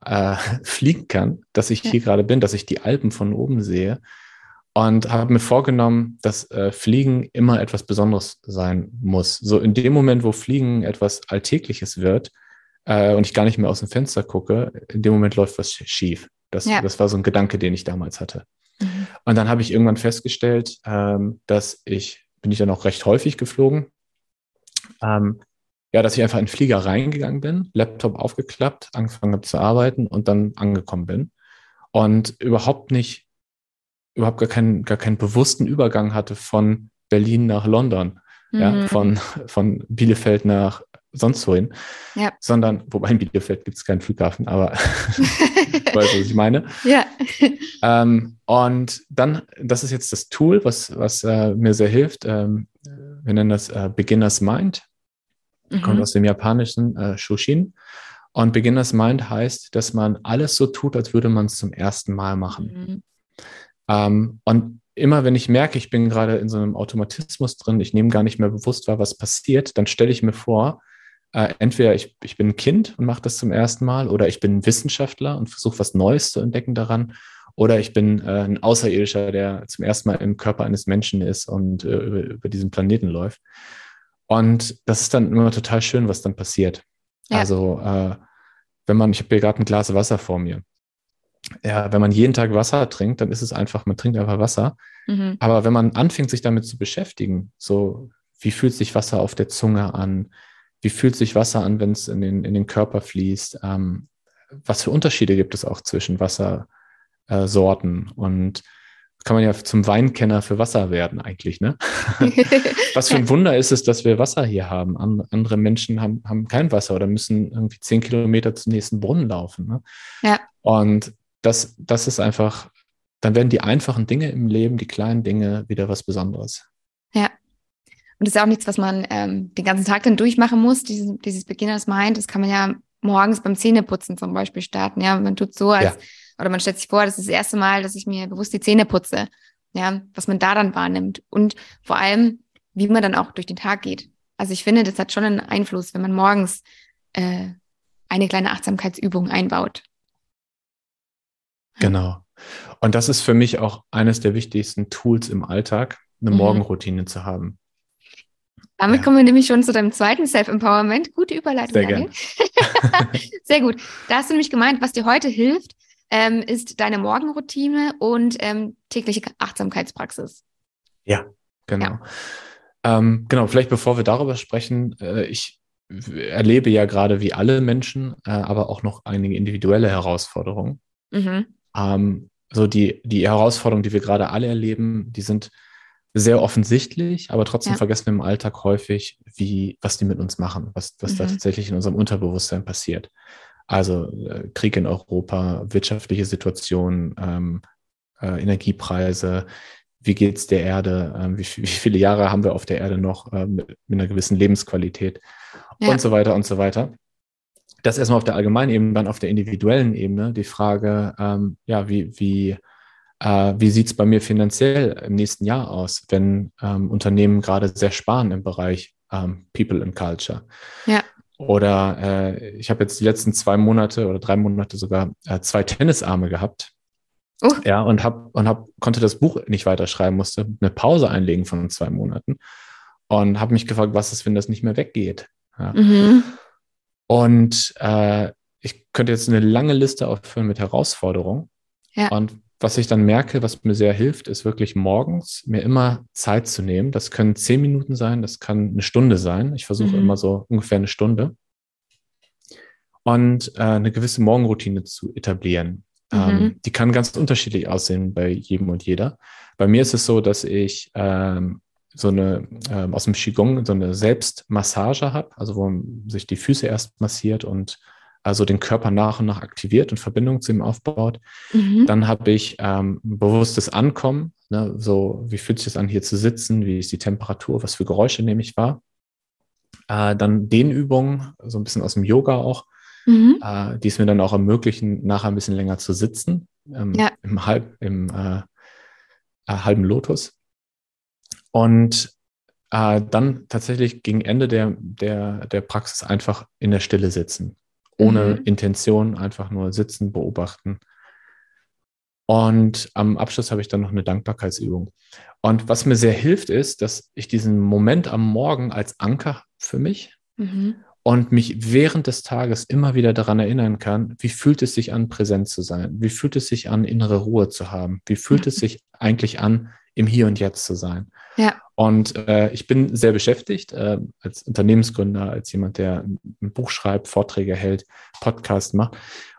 äh, fliegen kann, dass ich ja. hier gerade bin, dass ich die Alpen von oben sehe und habe mir vorgenommen, dass äh, Fliegen immer etwas Besonderes sein muss. So in dem Moment, wo Fliegen etwas Alltägliches wird äh, und ich gar nicht mehr aus dem Fenster gucke, in dem Moment läuft was schief. Das, ja. das war so ein Gedanke, den ich damals hatte. Mhm. Und dann habe ich irgendwann festgestellt, ähm, dass ich, bin ich dann auch recht häufig geflogen, ähm, ja, dass ich einfach in den Flieger reingegangen bin, Laptop aufgeklappt, angefangen habe zu arbeiten und dann angekommen bin. Und überhaupt nicht überhaupt gar keinen, gar keinen bewussten Übergang hatte von Berlin nach London, mhm. ja, von, von Bielefeld nach sonst wohin, ja. sondern, wobei in Bielefeld gibt es keinen Flughafen, aber weißt du, was ich meine? Ja. Ähm, und dann, das ist jetzt das Tool, was, was äh, mir sehr hilft. Ähm, wir nennen das äh, Beginner's Mind. Mhm. Kommt aus dem japanischen äh, Shushin. Und Beginner's Mind heißt, dass man alles so tut, als würde man es zum ersten Mal machen. Mhm. Ähm, und immer wenn ich merke, ich bin gerade in so einem Automatismus drin, ich nehme gar nicht mehr bewusst wahr, was passiert, dann stelle ich mir vor, äh, entweder ich, ich bin ein Kind und mache das zum ersten Mal, oder ich bin ein Wissenschaftler und versuche was Neues zu entdecken daran, oder ich bin äh, ein Außerirdischer, der zum ersten Mal im Körper eines Menschen ist und äh, über, über diesen Planeten läuft. Und das ist dann immer total schön, was dann passiert. Ja. Also, äh, wenn man, ich habe hier gerade ein Glas Wasser vor mir ja, wenn man jeden Tag Wasser trinkt, dann ist es einfach, man trinkt einfach Wasser. Mhm. Aber wenn man anfängt, sich damit zu beschäftigen, so wie fühlt sich Wasser auf der Zunge an? Wie fühlt sich Wasser an, wenn es in den, in den Körper fließt? Ähm, was für Unterschiede gibt es auch zwischen Wassersorten? Und kann man ja zum Weinkenner für Wasser werden eigentlich, ne? Was für ein Wunder ist es, dass wir Wasser hier haben. andere Menschen haben, haben kein Wasser oder müssen irgendwie zehn Kilometer zum nächsten Brunnen laufen. Ne? Ja. Und das, das ist einfach, dann werden die einfachen Dinge im Leben, die kleinen Dinge, wieder was Besonderes. Ja. Und das ist auch nichts, was man ähm, den ganzen Tag dann durchmachen muss, dieses, dieses Beginners Mind. Das kann man ja morgens beim Zähneputzen zum Beispiel starten. Ja, man tut so, als, ja. oder man stellt sich vor, das ist das erste Mal, dass ich mir bewusst die Zähne putze. Ja, was man da dann wahrnimmt. Und vor allem, wie man dann auch durch den Tag geht. Also ich finde, das hat schon einen Einfluss, wenn man morgens äh, eine kleine Achtsamkeitsübung einbaut. Genau. Und das ist für mich auch eines der wichtigsten Tools im Alltag, eine mhm. Morgenroutine zu haben. Damit ja. kommen wir nämlich schon zu deinem zweiten Self-Empowerment. Gute Überleitung. Sehr, gerne. Sehr gut. Da hast du nämlich gemeint, was dir heute hilft, ähm, ist deine Morgenroutine und ähm, tägliche Achtsamkeitspraxis. Ja, genau. Ja. Ähm, genau, vielleicht bevor wir darüber sprechen, äh, ich erlebe ja gerade wie alle Menschen, äh, aber auch noch einige individuelle Herausforderungen. Mhm. Ähm, so die, die Herausforderungen, die wir gerade alle erleben, die sind sehr offensichtlich, aber trotzdem ja. vergessen wir im Alltag häufig, wie, was die mit uns machen, was, was mhm. da tatsächlich in unserem Unterbewusstsein passiert. Also äh, Krieg in Europa, wirtschaftliche Situation, ähm, äh, Energiepreise, wie geht es der Erde, ähm, wie, wie, viele Jahre haben wir auf der Erde noch äh, mit, mit, einer gewissen Lebensqualität ja. und so weiter und so weiter. Das erstmal auf der allgemeinen Ebene, dann auf der individuellen Ebene die Frage, ähm, ja, wie, wie, äh, wie sieht es bei mir finanziell im nächsten Jahr aus, wenn ähm, Unternehmen gerade sehr sparen im Bereich ähm, People and Culture? Ja. Oder äh, ich habe jetzt die letzten zwei Monate oder drei Monate sogar äh, zwei Tennisarme gehabt. Oh. Ja, und hab, und hab, konnte das Buch nicht weiterschreiben, musste eine Pause einlegen von zwei Monaten und habe mich gefragt, was ist, wenn das nicht mehr weggeht. Ja. Mhm. Und äh, ich könnte jetzt eine lange Liste aufführen mit Herausforderungen. Ja. Und was ich dann merke, was mir sehr hilft, ist wirklich morgens mir immer Zeit zu nehmen. Das können zehn Minuten sein, das kann eine Stunde sein. Ich versuche mhm. immer so ungefähr eine Stunde. Und äh, eine gewisse Morgenroutine zu etablieren. Mhm. Ähm, die kann ganz unterschiedlich aussehen bei jedem und jeder. Bei mir ist es so, dass ich ähm, so eine ähm, aus dem Qigong so eine Selbstmassage habe, also wo man sich die Füße erst massiert und also den Körper nach und nach aktiviert und Verbindung zu ihm aufbaut. Mhm. Dann habe ich ähm, bewusstes Ankommen, ne, so wie fühlt sich das an, hier zu sitzen, wie ist die Temperatur, was für Geräusche nehme ich wahr. Äh, dann Dehnübungen, so ein bisschen aus dem Yoga auch, mhm. äh, die es mir dann auch ermöglichen, nachher ein bisschen länger zu sitzen, ähm, ja. im, Halb, im äh, äh halben Lotus. Und äh, dann tatsächlich gegen Ende der, der, der Praxis einfach in der Stille sitzen ohne mhm. Intention, einfach nur sitzen, beobachten. Und am Abschluss habe ich dann noch eine Dankbarkeitsübung. Und was mir sehr hilft, ist, dass ich diesen Moment am Morgen als Anker für mich mhm. und mich während des Tages immer wieder daran erinnern kann, wie fühlt es sich an, präsent zu sein? Wie fühlt es sich an, innere Ruhe zu haben? Wie fühlt es sich eigentlich an, im Hier und Jetzt zu sein? Ja. Und äh, ich bin sehr beschäftigt äh, als Unternehmensgründer, als jemand, der ein Buch schreibt, Vorträge hält, Podcast macht.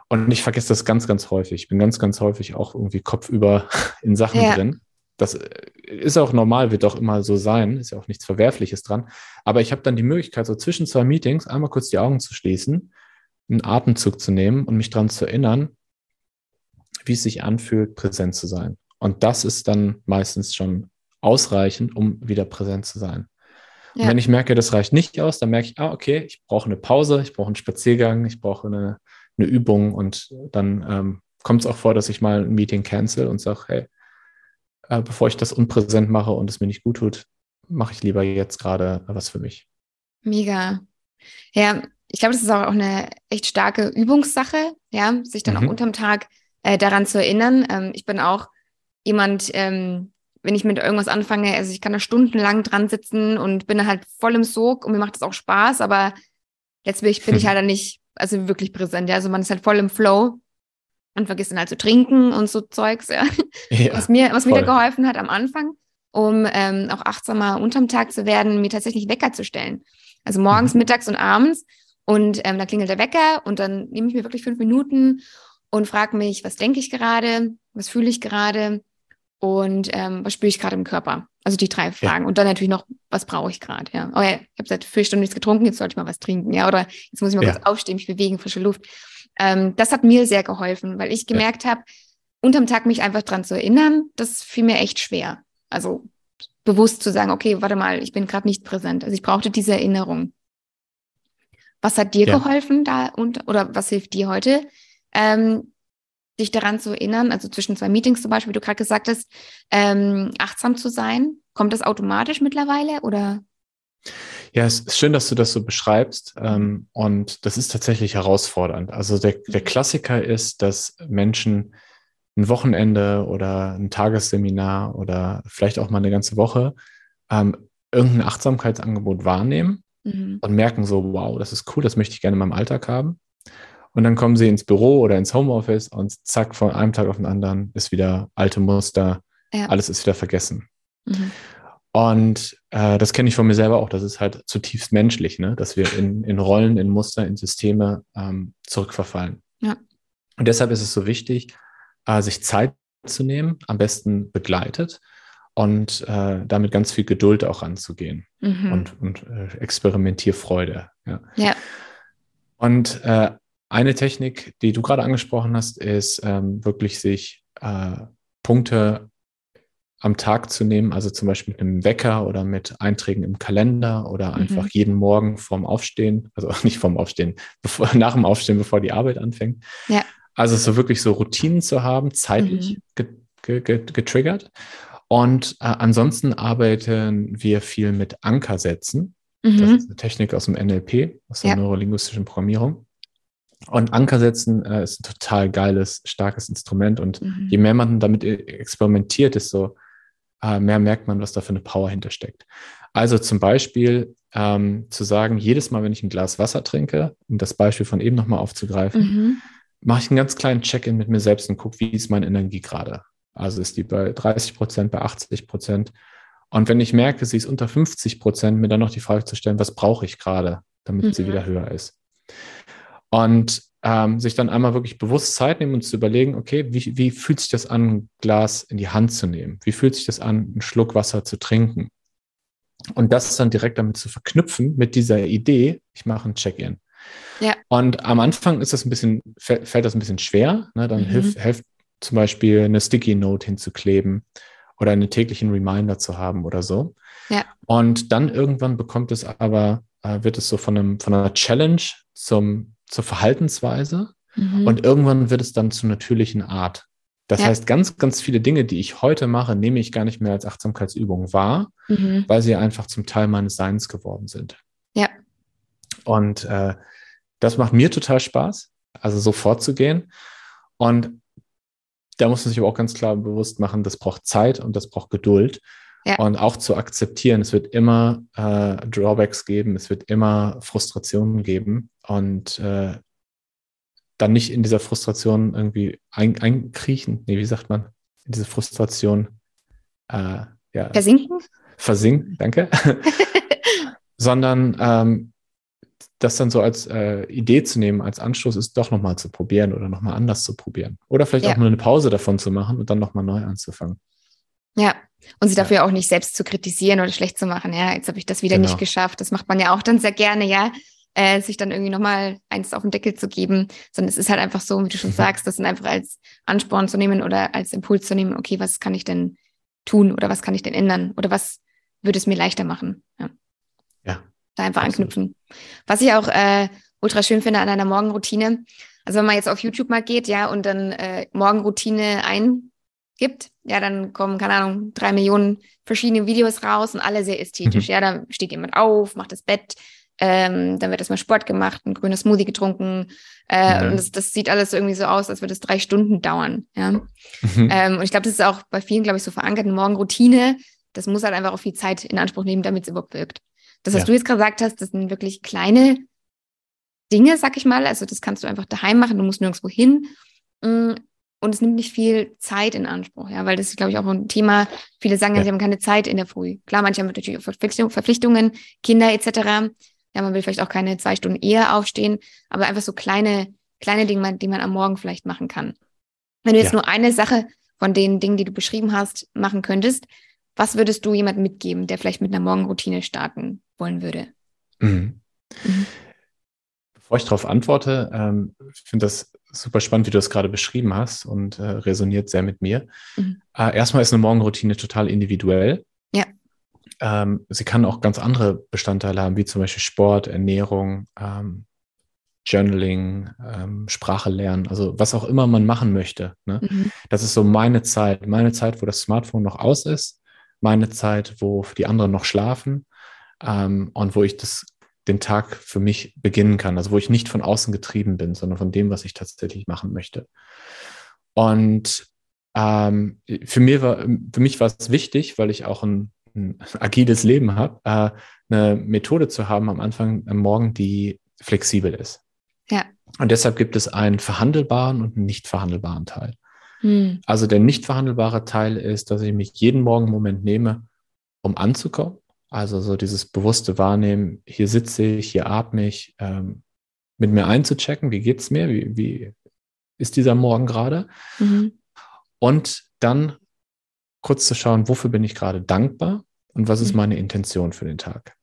Und ich vergesse das ganz, ganz häufig. Ich bin ganz, ganz häufig auch irgendwie kopfüber in Sachen ja. drin. Das äh, ist auch normal, wird auch immer so sein, ist ja auch nichts Verwerfliches dran. Aber ich habe dann die Möglichkeit, so zwischen zwei Meetings einmal kurz die Augen zu schließen, einen Atemzug zu nehmen und mich daran zu erinnern, wie es sich anfühlt, präsent zu sein. Und das ist dann meistens schon ausreichend, um wieder präsent zu sein. Ja. Und wenn ich merke, das reicht nicht aus, dann merke ich, ah, okay, ich brauche eine Pause, ich brauche einen Spaziergang, ich brauche eine, eine Übung und dann ähm, kommt es auch vor, dass ich mal ein Meeting cancel und sage, hey, äh, bevor ich das unpräsent mache und es mir nicht gut tut, mache ich lieber jetzt gerade was für mich. Mega. Ja, ich glaube, das ist auch eine echt starke Übungssache, ja, sich dann mhm. auch unterm Tag äh, daran zu erinnern. Ähm, ich bin auch jemand, ähm, wenn ich mit irgendwas anfange, also ich kann da stundenlang dran sitzen und bin halt voll im Sog und mir macht das auch Spaß, aber letztlich bin ich halt dann nicht, also wirklich präsent, ja, also man ist halt voll im Flow und vergisst dann halt zu trinken und so Zeugs, ja. ja was mir, was mir da geholfen hat am Anfang, um ähm, auch achtsamer unterm Tag zu werden, mir tatsächlich Wecker zu stellen. Also morgens, mhm. mittags und abends. Und ähm, da klingelt der Wecker und dann nehme ich mir wirklich fünf Minuten und frage mich, was denke ich gerade, was fühle ich gerade, und ähm, was spüre ich gerade im Körper? Also die drei Fragen. Ja. Und dann natürlich noch, was brauche ich gerade? Ja. Oh ja, ich habe seit vier Stunden nichts getrunken, jetzt sollte ich mal was trinken. Ja, oder jetzt muss ich mal ja. kurz aufstehen, mich bewegen, frische Luft. Ähm, das hat mir sehr geholfen, weil ich gemerkt ja. habe, unterm Tag mich einfach dran zu erinnern, das fiel mir echt schwer. Also bewusst zu sagen, okay, warte mal, ich bin gerade nicht präsent. Also ich brauchte diese Erinnerung. Was hat dir geholfen da und oder was hilft dir heute? Ähm, dich daran zu erinnern, also zwischen zwei Meetings zum Beispiel, wie du gerade gesagt hast, ähm, achtsam zu sein? Kommt das automatisch mittlerweile oder? Ja, es ist schön, dass du das so beschreibst. Ähm, und das ist tatsächlich herausfordernd. Also der, der Klassiker ist, dass Menschen ein Wochenende oder ein Tagesseminar oder vielleicht auch mal eine ganze Woche ähm, irgendein Achtsamkeitsangebot wahrnehmen mhm. und merken so, wow, das ist cool, das möchte ich gerne in meinem Alltag haben. Und dann kommen sie ins Büro oder ins Homeoffice und zack, von einem Tag auf den anderen ist wieder alte Muster, ja. alles ist wieder vergessen. Mhm. Und äh, das kenne ich von mir selber auch, das ist halt zutiefst menschlich, ne? dass wir in, in Rollen, in Muster, in Systeme ähm, zurückverfallen. Ja. Und deshalb ist es so wichtig, äh, sich Zeit zu nehmen, am besten begleitet und äh, damit ganz viel Geduld auch anzugehen mhm. und, und äh, Experimentierfreude. Ja. ja. Und äh, eine Technik, die du gerade angesprochen hast, ist ähm, wirklich sich äh, Punkte am Tag zu nehmen, also zum Beispiel mit einem Wecker oder mit Einträgen im Kalender oder mhm. einfach jeden Morgen vorm Aufstehen, also nicht vorm Aufstehen, bevor, nach dem Aufstehen, bevor die Arbeit anfängt. Ja. Also so wirklich so Routinen zu haben, zeitlich mhm. ge ge getriggert. Und äh, ansonsten arbeiten wir viel mit Ankersätzen. Mhm. Das ist eine Technik aus dem NLP, aus der ja. neurolinguistischen Programmierung. Und Ankersätzen äh, ist ein total geiles, starkes Instrument. Und mhm. je mehr man damit experimentiert, desto äh, mehr merkt man, was da für eine Power hintersteckt. Also zum Beispiel ähm, zu sagen, jedes Mal, wenn ich ein Glas Wasser trinke, um das Beispiel von eben nochmal aufzugreifen, mhm. mache ich einen ganz kleinen Check-in mit mir selbst und gucke, wie ist meine Energie gerade. Also ist die bei 30 Prozent, bei 80 Prozent. Und wenn ich merke, sie ist unter 50 Prozent, mir dann noch die Frage zu stellen, was brauche ich gerade, damit mhm. sie wieder höher ist. Und ähm, sich dann einmal wirklich bewusst Zeit nehmen und zu überlegen, okay, wie, wie fühlt sich das an, ein Glas in die Hand zu nehmen? Wie fühlt sich das an, einen Schluck Wasser zu trinken? Und das dann direkt damit zu verknüpfen mit dieser Idee, ich mache ein Check-in. Ja. Und am Anfang ist das ein bisschen, fällt das ein bisschen schwer. Ne? Dann mhm. hilft, hilft zum Beispiel eine Sticky Note hinzukleben oder einen täglichen Reminder zu haben oder so. Ja. Und dann irgendwann bekommt es aber, äh, wird es so von, einem, von einer Challenge zum zur Verhaltensweise mhm. und irgendwann wird es dann zur natürlichen Art. Das ja. heißt, ganz, ganz viele Dinge, die ich heute mache, nehme ich gar nicht mehr als Achtsamkeitsübung wahr, mhm. weil sie einfach zum Teil meines Seins geworden sind. Ja. Und äh, das macht mir total Spaß, also so vorzugehen. Und da muss man sich aber auch ganz klar bewusst machen, das braucht Zeit und das braucht Geduld. Ja. Und auch zu akzeptieren, es wird immer äh, Drawbacks geben, es wird immer Frustrationen geben und äh, dann nicht in dieser Frustration irgendwie ein, einkriechen. Nee, wie sagt man? In diese Frustration. Äh, ja, versinken? Versinken, danke. Sondern ähm, das dann so als äh, Idee zu nehmen, als Anstoß ist, doch nochmal zu probieren oder nochmal anders zu probieren. Oder vielleicht ja. auch mal eine Pause davon zu machen und dann nochmal neu anzufangen. Ja, und sie dafür ja. auch nicht selbst zu kritisieren oder schlecht zu machen. Ja, jetzt habe ich das wieder genau. nicht geschafft. Das macht man ja auch dann sehr gerne, ja. Äh, sich dann irgendwie nochmal eins auf den Deckel zu geben, sondern es ist halt einfach so, wie du schon mhm. sagst, das dann einfach als Ansporn zu nehmen oder als Impuls zu nehmen, okay, was kann ich denn tun oder was kann ich denn ändern oder was würde es mir leichter machen? Ja. ja da einfach absolut. anknüpfen. Was ich auch äh, ultra schön finde an einer Morgenroutine, also wenn man jetzt auf YouTube mal geht, ja, und dann äh, Morgenroutine ein gibt, ja, dann kommen, keine Ahnung, drei Millionen verschiedene Videos raus und alle sehr ästhetisch. Mhm. Ja, da steht jemand auf, macht das Bett, ähm, dann wird erstmal Sport gemacht, ein grünes Smoothie getrunken. Äh, mhm. Und das, das, sieht alles irgendwie so aus, als würde es drei Stunden dauern. Ja? Mhm. Ähm, und ich glaube, das ist auch bei vielen, glaube ich, so verankert, eine Morgenroutine. Das muss halt einfach auch viel Zeit in Anspruch nehmen, damit es überhaupt wirkt. Das, was ja. du jetzt gesagt hast, das sind wirklich kleine Dinge, sag ich mal. Also das kannst du einfach daheim machen, du musst nirgendwo hin. Mm, und es nimmt nicht viel Zeit in Anspruch, ja, weil das ist, glaube ich, auch ein Thema. Viele sagen ja, sie haben keine Zeit in der Früh. Klar, manche haben natürlich auch Verpflichtungen, Kinder etc. Ja, man will vielleicht auch keine zwei Stunden eher aufstehen, aber einfach so kleine, kleine Dinge, die man am Morgen vielleicht machen kann. Wenn du jetzt ja. nur eine Sache von den Dingen, die du beschrieben hast, machen könntest, was würdest du jemandem mitgeben, der vielleicht mit einer Morgenroutine starten wollen würde? Mhm. Mhm. Bevor ich darauf antworte, ähm, ich finde das super spannend, wie du das gerade beschrieben hast und äh, resoniert sehr mit mir. Mhm. Äh, erstmal ist eine Morgenroutine total individuell. Ja. Ähm, sie kann auch ganz andere Bestandteile haben, wie zum Beispiel Sport, Ernährung, ähm, Journaling, ähm, Sprache lernen, also was auch immer man machen möchte. Ne? Mhm. Das ist so meine Zeit, meine Zeit, wo das Smartphone noch aus ist, meine Zeit, wo die anderen noch schlafen ähm, und wo ich das den Tag für mich beginnen kann, also wo ich nicht von außen getrieben bin, sondern von dem, was ich tatsächlich machen möchte. Und ähm, für, mir war, für mich war es wichtig, weil ich auch ein, ein agiles Leben habe, äh, eine Methode zu haben am Anfang am Morgen, die flexibel ist. Ja. Und deshalb gibt es einen verhandelbaren und einen nicht verhandelbaren Teil. Hm. Also der nicht verhandelbare Teil ist, dass ich mich jeden Morgen einen Moment nehme, um anzukommen also so dieses bewusste Wahrnehmen, hier sitze ich, hier atme ich, ähm, mit mir einzuchecken, wie geht's mir, wie, wie ist dieser Morgen gerade? Mhm. Und dann kurz zu schauen, wofür bin ich gerade dankbar und was ist mhm. meine Intention für den Tag.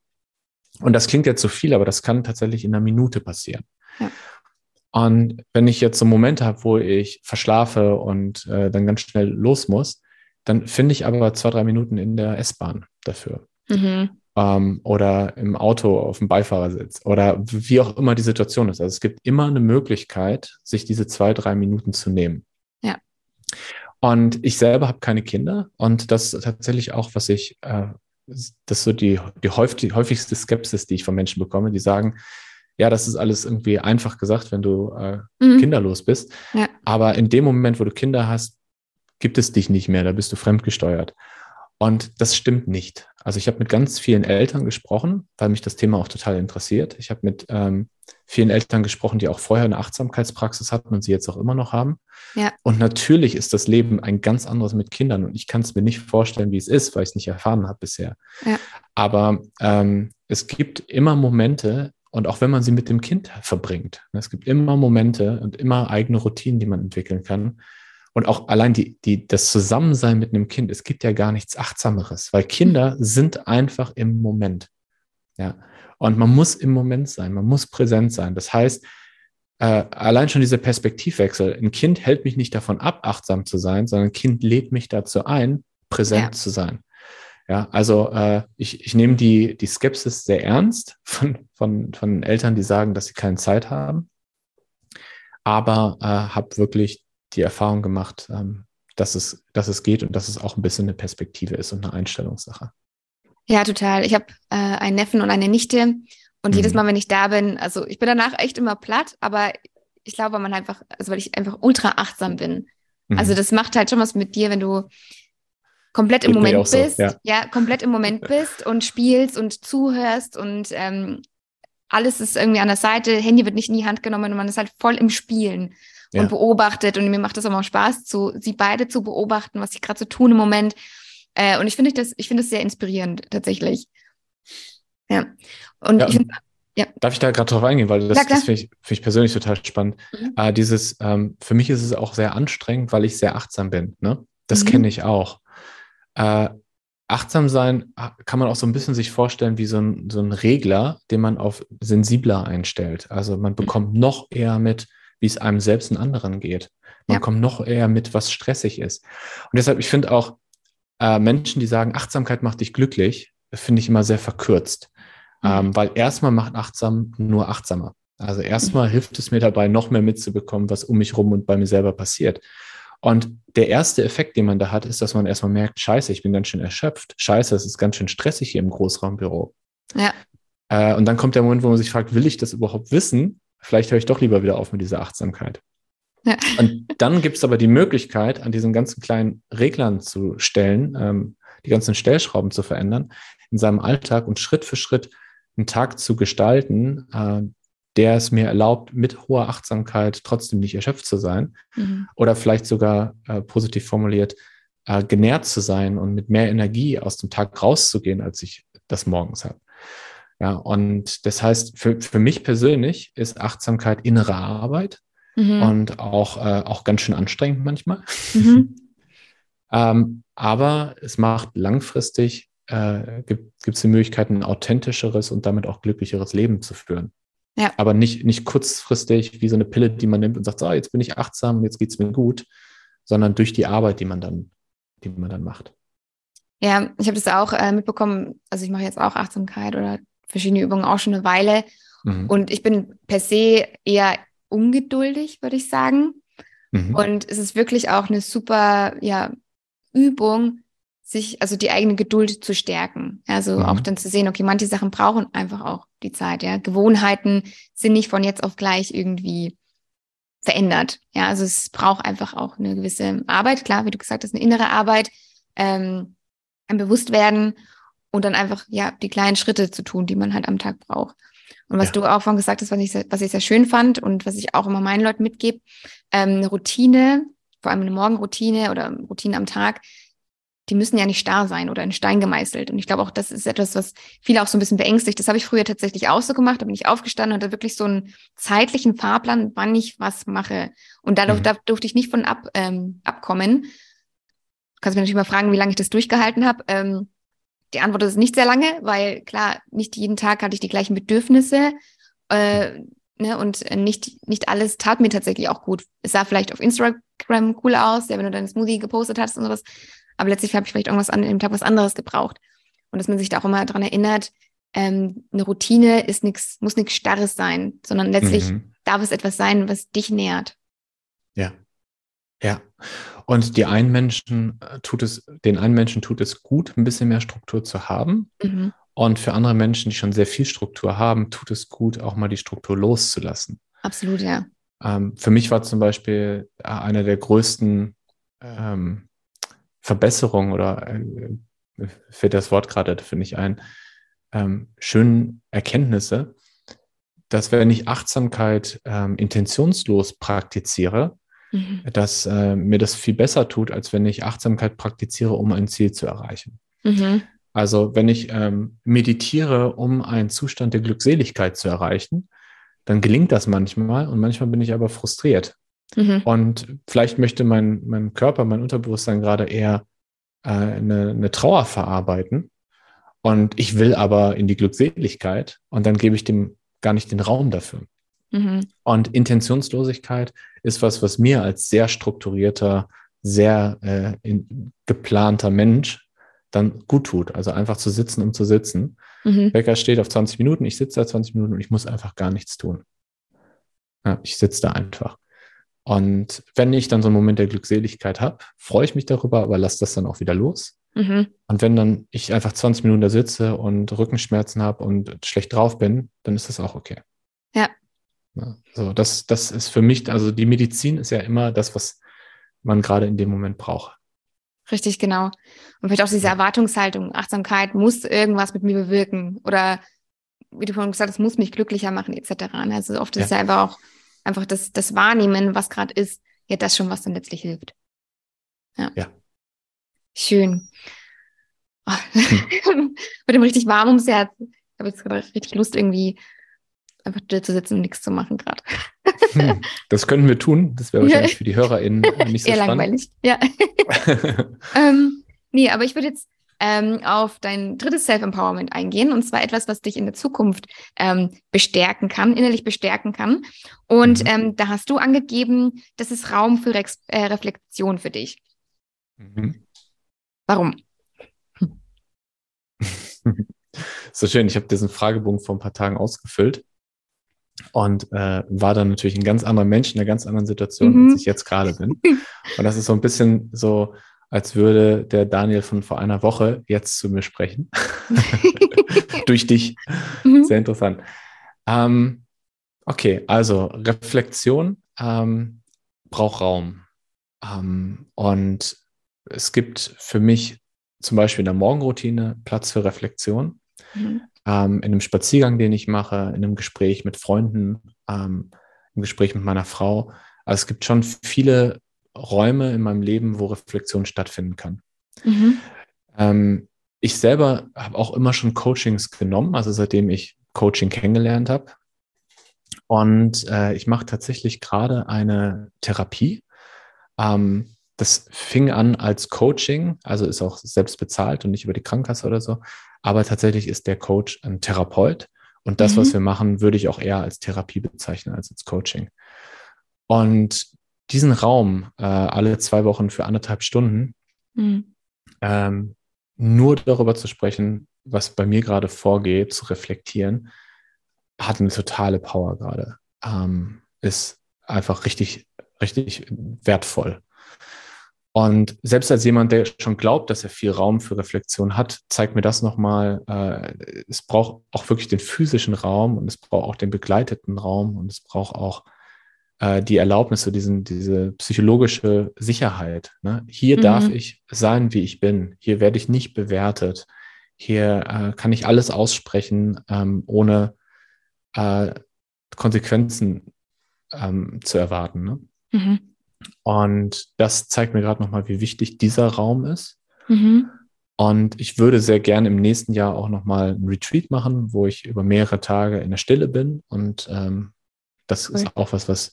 Und das klingt jetzt so viel, aber das kann tatsächlich in einer Minute passieren. Ja. Und wenn ich jetzt so Momente habe, wo ich verschlafe und äh, dann ganz schnell los muss, dann finde ich aber zwei, drei Minuten in der S-Bahn dafür. Mhm. Ähm, oder im Auto auf dem Beifahrersitz oder wie auch immer die Situation ist. Also es gibt immer eine Möglichkeit, sich diese zwei, drei Minuten zu nehmen. Ja. Und ich selber habe keine Kinder und das ist tatsächlich auch, was ich, äh, das ist so die, die, häufig, die häufigste Skepsis, die ich von Menschen bekomme, die sagen, ja, das ist alles irgendwie einfach gesagt, wenn du äh, mhm. kinderlos bist. Ja. Aber in dem Moment, wo du Kinder hast, gibt es dich nicht mehr, da bist du fremdgesteuert. Und das stimmt nicht. Also ich habe mit ganz vielen Eltern gesprochen, weil mich das Thema auch total interessiert. Ich habe mit ähm, vielen Eltern gesprochen, die auch vorher eine Achtsamkeitspraxis hatten und sie jetzt auch immer noch haben. Ja. Und natürlich ist das Leben ein ganz anderes mit Kindern und ich kann es mir nicht vorstellen, wie es ist, weil ich es nicht erfahren habe bisher. Ja. Aber ähm, es gibt immer Momente, und auch wenn man sie mit dem Kind verbringt, ne, es gibt immer Momente und immer eigene Routinen, die man entwickeln kann, und auch allein die, die, das Zusammensein mit einem Kind, es gibt ja gar nichts Achtsameres, weil Kinder sind einfach im Moment. Ja. Und man muss im Moment sein, man muss präsent sein. Das heißt, äh, allein schon dieser Perspektivwechsel. Ein Kind hält mich nicht davon ab, achtsam zu sein, sondern ein Kind lädt mich dazu ein, präsent ja. zu sein. Ja, also äh, ich, ich nehme die, die Skepsis sehr ernst von, von, von Eltern, die sagen, dass sie keine Zeit haben, aber äh, habe wirklich die Erfahrung gemacht, ähm, dass, es, dass es geht und dass es auch ein bisschen eine Perspektive ist und eine Einstellungssache. Ja, total. Ich habe äh, einen Neffen und eine Nichte und mhm. jedes Mal, wenn ich da bin, also ich bin danach echt immer platt, aber ich glaube, man einfach, also weil ich einfach ultra achtsam bin. Mhm. Also das macht halt schon was mit dir, wenn du komplett im Geht Moment bist, so, ja. ja. komplett im Moment bist und spielst und zuhörst und ähm, alles ist irgendwie an der Seite, Handy wird nicht in die Hand genommen und man ist halt voll im Spielen ja. und beobachtet. Und mir macht das auch mal Spaß, zu, sie beide zu beobachten, was sie gerade so tun im Moment. Äh, und ich finde das, ich finde das sehr inspirierend, tatsächlich. Ja. Und ja, ich finde, ja. Darf ich da gerade drauf eingehen, weil das, das finde ich, find ich, persönlich total spannend. Mhm. Äh, dieses, ähm, für mich ist es auch sehr anstrengend, weil ich sehr achtsam bin. Ne? Das mhm. kenne ich auch. Äh, achtsam sein kann man auch so ein bisschen sich vorstellen wie so ein, so ein Regler, den man auf sensibler einstellt. Also man bekommt noch eher mit, wie es einem selbst und anderen geht. Man ja. kommt noch eher mit, was stressig ist. Und deshalb, ich finde auch äh, Menschen, die sagen, Achtsamkeit macht dich glücklich, finde ich immer sehr verkürzt. Mhm. Ähm, weil erstmal macht achtsam nur achtsamer. Also erstmal mhm. hilft es mir dabei, noch mehr mitzubekommen, was um mich rum und bei mir selber passiert. Und der erste Effekt, den man da hat, ist, dass man erstmal merkt, scheiße, ich bin ganz schön erschöpft. Scheiße, es ist ganz schön stressig hier im Großraumbüro. Ja. Äh, und dann kommt der Moment, wo man sich fragt, will ich das überhaupt wissen? Vielleicht höre ich doch lieber wieder auf mit dieser Achtsamkeit. Ja. Und dann gibt es aber die Möglichkeit, an diesen ganzen kleinen Reglern zu stellen, ähm, die ganzen Stellschrauben zu verändern, in seinem Alltag und Schritt für Schritt einen Tag zu gestalten, äh, der es mir erlaubt, mit hoher Achtsamkeit trotzdem nicht erschöpft zu sein mhm. oder vielleicht sogar äh, positiv formuliert, äh, genährt zu sein und mit mehr Energie aus dem Tag rauszugehen, als ich das morgens habe. Ja, und das heißt, für, für mich persönlich ist Achtsamkeit innere Arbeit mhm. und auch, äh, auch ganz schön anstrengend manchmal. Mhm. ähm, aber es macht langfristig, äh, gibt es die Möglichkeit, ein authentischeres und damit auch glücklicheres Leben zu führen. Ja. Aber nicht, nicht kurzfristig wie so eine Pille, die man nimmt und sagt, so, jetzt bin ich achtsam, jetzt geht es mir gut, sondern durch die Arbeit, die man dann, die man dann macht. Ja, ich habe das auch äh, mitbekommen. Also ich mache jetzt auch Achtsamkeit oder verschiedene Übungen auch schon eine Weile. Mhm. Und ich bin per se eher ungeduldig, würde ich sagen. Mhm. Und es ist wirklich auch eine super ja, Übung, sich, also die eigene Geduld zu stärken. Also mhm. auch dann zu sehen, okay, manche Sachen brauchen einfach auch die Zeit, ja. Gewohnheiten sind nicht von jetzt auf gleich irgendwie verändert. Ja, also es braucht einfach auch eine gewisse Arbeit, klar, wie du gesagt hast, eine innere Arbeit, ähm, ein Bewusstwerden und dann einfach, ja, die kleinen Schritte zu tun, die man halt am Tag braucht. Und was ja. du auch vorhin gesagt hast, was ich, was ich sehr schön fand und was ich auch immer meinen Leuten mitgebe, ähm, eine Routine, vor allem eine Morgenroutine oder Routine am Tag, die müssen ja nicht starr sein oder in Stein gemeißelt. Und ich glaube auch, das ist etwas, was viele auch so ein bisschen beängstigt. Das habe ich früher tatsächlich auch so gemacht. Da bin ich aufgestanden und hatte wirklich so einen zeitlichen Fahrplan, wann ich was mache. Und dadurch mhm. da durfte ich nicht von ab, ähm, abkommen. kannst mich natürlich mal fragen, wie lange ich das durchgehalten habe. Ähm, die Antwort ist nicht sehr lange, weil klar, nicht jeden Tag hatte ich die gleichen Bedürfnisse. Äh, ne, und nicht, nicht alles tat mir tatsächlich auch gut. Es sah vielleicht auf Instagram cool aus, ja, wenn du deinen Smoothie gepostet hast und sowas. Aber letztlich habe ich vielleicht irgendwas an dem Tag was anderes gebraucht. Und dass man sich da auch immer daran erinnert, ähm, eine Routine ist nichts, muss nichts Starres sein, sondern letztlich mhm. darf es etwas sein, was dich nährt. Ja. Ja. Und die einen Menschen äh, tut es, den einen Menschen tut es gut, ein bisschen mehr Struktur zu haben. Mhm. Und für andere Menschen, die schon sehr viel Struktur haben, tut es gut, auch mal die Struktur loszulassen. Absolut, ja. Ähm, für mich war zum Beispiel äh, eine der größten ähm, Verbesserungen oder äh, fällt das Wort gerade dafür nicht ein, ähm, schönen Erkenntnisse, dass wenn ich Achtsamkeit ähm, intentionslos praktiziere, mhm. dass äh, mir das viel besser tut, als wenn ich Achtsamkeit praktiziere, um ein Ziel zu erreichen. Mhm. Also wenn ich ähm, meditiere, um einen Zustand der Glückseligkeit zu erreichen, dann gelingt das manchmal und manchmal bin ich aber frustriert. Mhm. Und vielleicht möchte mein, mein Körper, mein Unterbewusstsein gerade eher äh, eine, eine Trauer verarbeiten. Und ich will aber in die Glückseligkeit und dann gebe ich dem gar nicht den Raum dafür. Mhm. Und Intentionslosigkeit ist was, was mir als sehr strukturierter, sehr äh, in, geplanter Mensch dann gut tut. Also einfach zu sitzen, um zu sitzen. Mhm. Wecker steht auf 20 Minuten, ich sitze da 20 Minuten und ich muss einfach gar nichts tun. Ja, ich sitze da einfach. Und wenn ich dann so einen Moment der Glückseligkeit habe, freue ich mich darüber, aber lasse das dann auch wieder los. Mhm. Und wenn dann ich einfach 20 Minuten da sitze und Rückenschmerzen habe und schlecht drauf bin, dann ist das auch okay. Ja. Ja. So, das, das ist für mich, also die Medizin ist ja immer das, was man gerade in dem Moment braucht. Richtig, genau. Und vielleicht auch diese Erwartungshaltung, Achtsamkeit muss irgendwas mit mir bewirken oder wie du vorhin gesagt hast, muss mich glücklicher machen, etc. Also oft ist es ja einfach auch einfach das, das Wahrnehmen, was gerade ist, ja das schon, was dann letztlich hilft. Ja. ja. Schön. Oh. Hm. Mit dem richtig warm ums Herz. Ich habe jetzt gerade richtig Lust, irgendwie einfach da zu sitzen und nichts zu machen gerade. Hm, das könnten wir tun. Das wäre wahrscheinlich für die HörerInnen nicht so Eher spannend. langweilig, ja. ähm, nee, aber ich würde jetzt ähm, auf dein drittes Self-Empowerment eingehen und zwar etwas, was dich in der Zukunft ähm, bestärken kann, innerlich bestärken kann. Und mhm. ähm, da hast du angegeben, das ist Raum für Rex äh, Reflexion für dich. Mhm. Warum? so schön. Ich habe diesen Fragebogen vor ein paar Tagen ausgefüllt und äh, war dann natürlich ein ganz anderer Mensch in einer ganz anderen Situation, mhm. als ich jetzt gerade bin. Und das ist so ein bisschen so, als würde der Daniel von vor einer Woche jetzt zu mir sprechen. Durch dich. Mhm. Sehr interessant. Ähm, okay, also Reflexion ähm, braucht Raum. Ähm, und es gibt für mich zum Beispiel in der Morgenroutine Platz für Reflexion. Mhm. Ähm, in einem Spaziergang, den ich mache, in einem Gespräch mit Freunden, ähm, im Gespräch mit meiner Frau. Also es gibt schon viele Räume in meinem Leben, wo Reflexion stattfinden kann. Mhm. Ähm, ich selber habe auch immer schon Coachings genommen, also seitdem ich Coaching kennengelernt habe. Und äh, ich mache tatsächlich gerade eine Therapie. Ähm, das fing an als Coaching, also ist auch selbst bezahlt und nicht über die Krankenkasse oder so. Aber tatsächlich ist der Coach ein Therapeut. Und das, mhm. was wir machen, würde ich auch eher als Therapie bezeichnen als als Coaching. Und diesen Raum äh, alle zwei Wochen für anderthalb Stunden mhm. ähm, nur darüber zu sprechen, was bei mir gerade vorgeht, zu reflektieren, hat eine totale Power gerade. Ähm, ist einfach richtig, richtig wertvoll. Und selbst als jemand, der schon glaubt, dass er viel Raum für Reflexion hat, zeigt mir das nochmal, äh, es braucht auch wirklich den physischen Raum und es braucht auch den begleiteten Raum und es braucht auch äh, die Erlaubnis, so diesen, diese psychologische Sicherheit. Ne? Hier mhm. darf ich sein, wie ich bin. Hier werde ich nicht bewertet. Hier äh, kann ich alles aussprechen, ähm, ohne äh, Konsequenzen ähm, zu erwarten. Ne? Mhm. Und das zeigt mir gerade nochmal, wie wichtig dieser Raum ist. Mhm. Und ich würde sehr gerne im nächsten Jahr auch nochmal ein Retreat machen, wo ich über mehrere Tage in der Stille bin. Und ähm, das cool. ist auch was, was,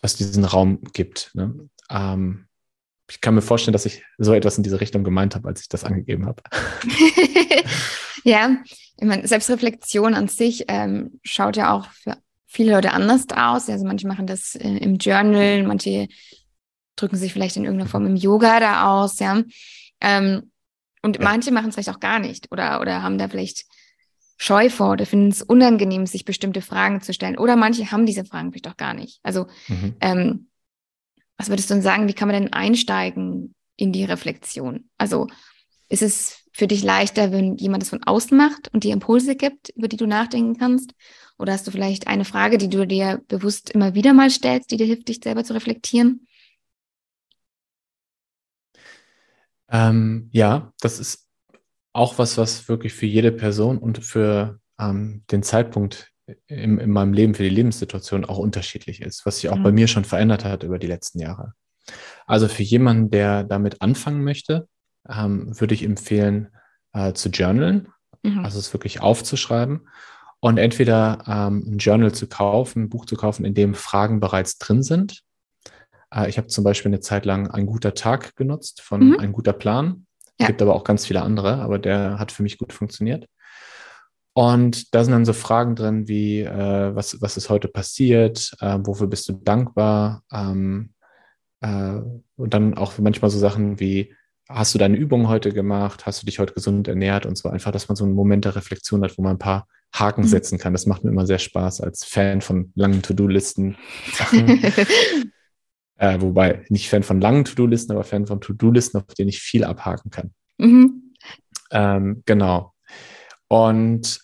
was diesen Raum gibt. Ne? Ähm, ich kann mir vorstellen, dass ich so etwas in diese Richtung gemeint habe, als ich das angegeben habe. ja, ich meine, Selbstreflexion an sich ähm, schaut ja auch für viele Leute anders aus. Also manche machen das äh, im Journal, manche drücken sich vielleicht in irgendeiner Form im Yoga da aus, ja. Ähm, und manche machen es vielleicht auch gar nicht oder, oder haben da vielleicht Scheu vor oder finden es unangenehm, sich bestimmte Fragen zu stellen. Oder manche haben diese Fragen vielleicht auch gar nicht. Also, mhm. ähm, was würdest du denn sagen, wie kann man denn einsteigen in die Reflexion? Also, ist es für dich leichter, wenn jemand das von außen macht und dir Impulse gibt, über die du nachdenken kannst? Oder hast du vielleicht eine Frage, die du dir bewusst immer wieder mal stellst, die dir hilft, dich selber zu reflektieren? Ähm, ja, das ist auch was, was wirklich für jede Person und für ähm, den Zeitpunkt in, in, meinem Leben, für die Lebenssituation auch unterschiedlich ist, was sich auch mhm. bei mir schon verändert hat über die letzten Jahre. Also für jemanden, der damit anfangen möchte, ähm, würde ich empfehlen, äh, zu journalen, mhm. also es wirklich aufzuschreiben und entweder ähm, ein Journal zu kaufen, ein Buch zu kaufen, in dem Fragen bereits drin sind. Äh, ich habe zum Beispiel eine Zeit lang ein guter Tag genutzt von mhm. ein guter Plan. Es ja. gibt aber auch ganz viele andere, aber der hat für mich gut funktioniert. Und da sind dann so Fragen drin wie, äh, was, was ist heute passiert, äh, wofür bist du dankbar? Ähm, äh, und dann auch manchmal so Sachen wie, hast du deine Übungen heute gemacht? Hast du dich heute gesund ernährt? Und so einfach, dass man so einen Moment der Reflexion hat, wo man ein paar Haken mhm. setzen kann. Das macht mir immer sehr Spaß als Fan von langen To-Do-Listen. äh, wobei nicht Fan von langen To-Do-Listen, aber Fan von To-Do-Listen, auf denen ich viel abhaken kann. Mhm. Ähm, genau. Und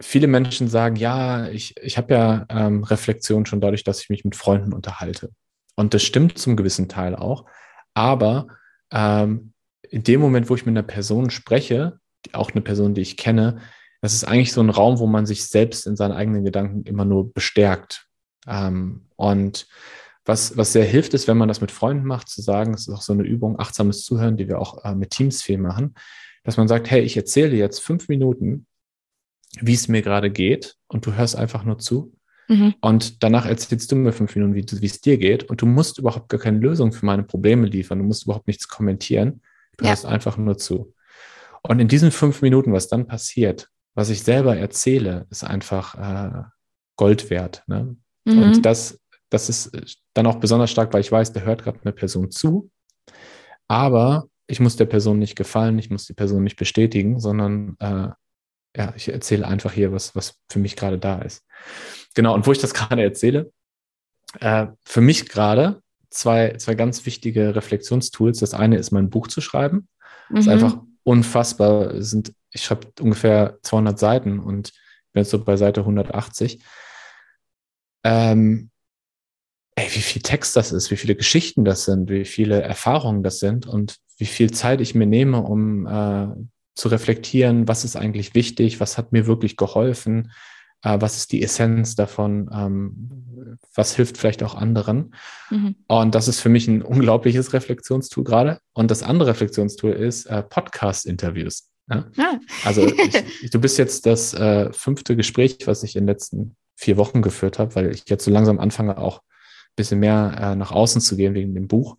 viele Menschen sagen, ja, ich, ich habe ja ähm, Reflexion schon dadurch, dass ich mich mit Freunden unterhalte. Und das stimmt zum gewissen Teil auch. Aber ähm, in dem Moment, wo ich mit einer Person spreche, auch eine Person, die ich kenne, das ist eigentlich so ein Raum, wo man sich selbst in seinen eigenen Gedanken immer nur bestärkt. Ähm, und was, was sehr hilft, ist, wenn man das mit Freunden macht, zu sagen, es ist auch so eine Übung, achtsames Zuhören, die wir auch äh, mit Teams viel machen, dass man sagt, hey, ich erzähle jetzt fünf Minuten, wie es mir gerade geht und du hörst einfach nur zu. Mhm. Und danach erzählst du mir fünf Minuten, wie, es dir geht. Und du musst überhaupt gar keine Lösung für meine Probleme liefern. Du musst überhaupt nichts kommentieren. Du ja. hörst einfach nur zu. Und in diesen fünf Minuten, was dann passiert, was ich selber erzähle, ist einfach äh, Gold wert. Ne? Mhm. Und das, das ist dann auch besonders stark, weil ich weiß, der hört gerade eine Person zu. Aber ich muss der Person nicht gefallen, ich muss die Person nicht bestätigen, sondern äh, ja, ich erzähle einfach hier, was, was für mich gerade da ist. Genau, und wo ich das gerade erzähle, äh, für mich gerade zwei, zwei ganz wichtige Reflexionstools. Das eine ist, mein Buch zu schreiben. Mhm. Das ist einfach unfassbar. Sind, ich schreibe ungefähr 200 Seiten und bin jetzt so bei Seite 180. Ähm, ey, wie viel Text das ist, wie viele Geschichten das sind, wie viele Erfahrungen das sind und wie viel Zeit ich mir nehme, um äh, zu reflektieren, was ist eigentlich wichtig, was hat mir wirklich geholfen, äh, was ist die Essenz davon, ähm, was hilft vielleicht auch anderen. Mhm. Und das ist für mich ein unglaubliches Reflexionstool gerade. Und das andere Reflexionstool ist äh, Podcast-Interviews. Ja? Ah. Also ich, du bist jetzt das äh, fünfte Gespräch, was ich in den letzten vier Wochen geführt habe, weil ich jetzt so langsam anfange, auch ein bisschen mehr äh, nach außen zu gehen wegen dem Buch.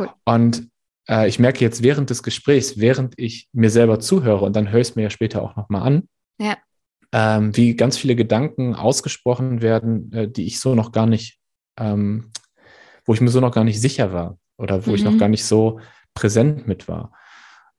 Cool. Und äh, ich merke jetzt während des Gesprächs, während ich mir selber zuhöre und dann höre ich es mir ja später auch nochmal an, ja. ähm, wie ganz viele Gedanken ausgesprochen werden, äh, die ich so noch gar nicht, ähm, wo ich mir so noch gar nicht sicher war oder wo mhm. ich noch mhm. gar nicht so präsent mit war.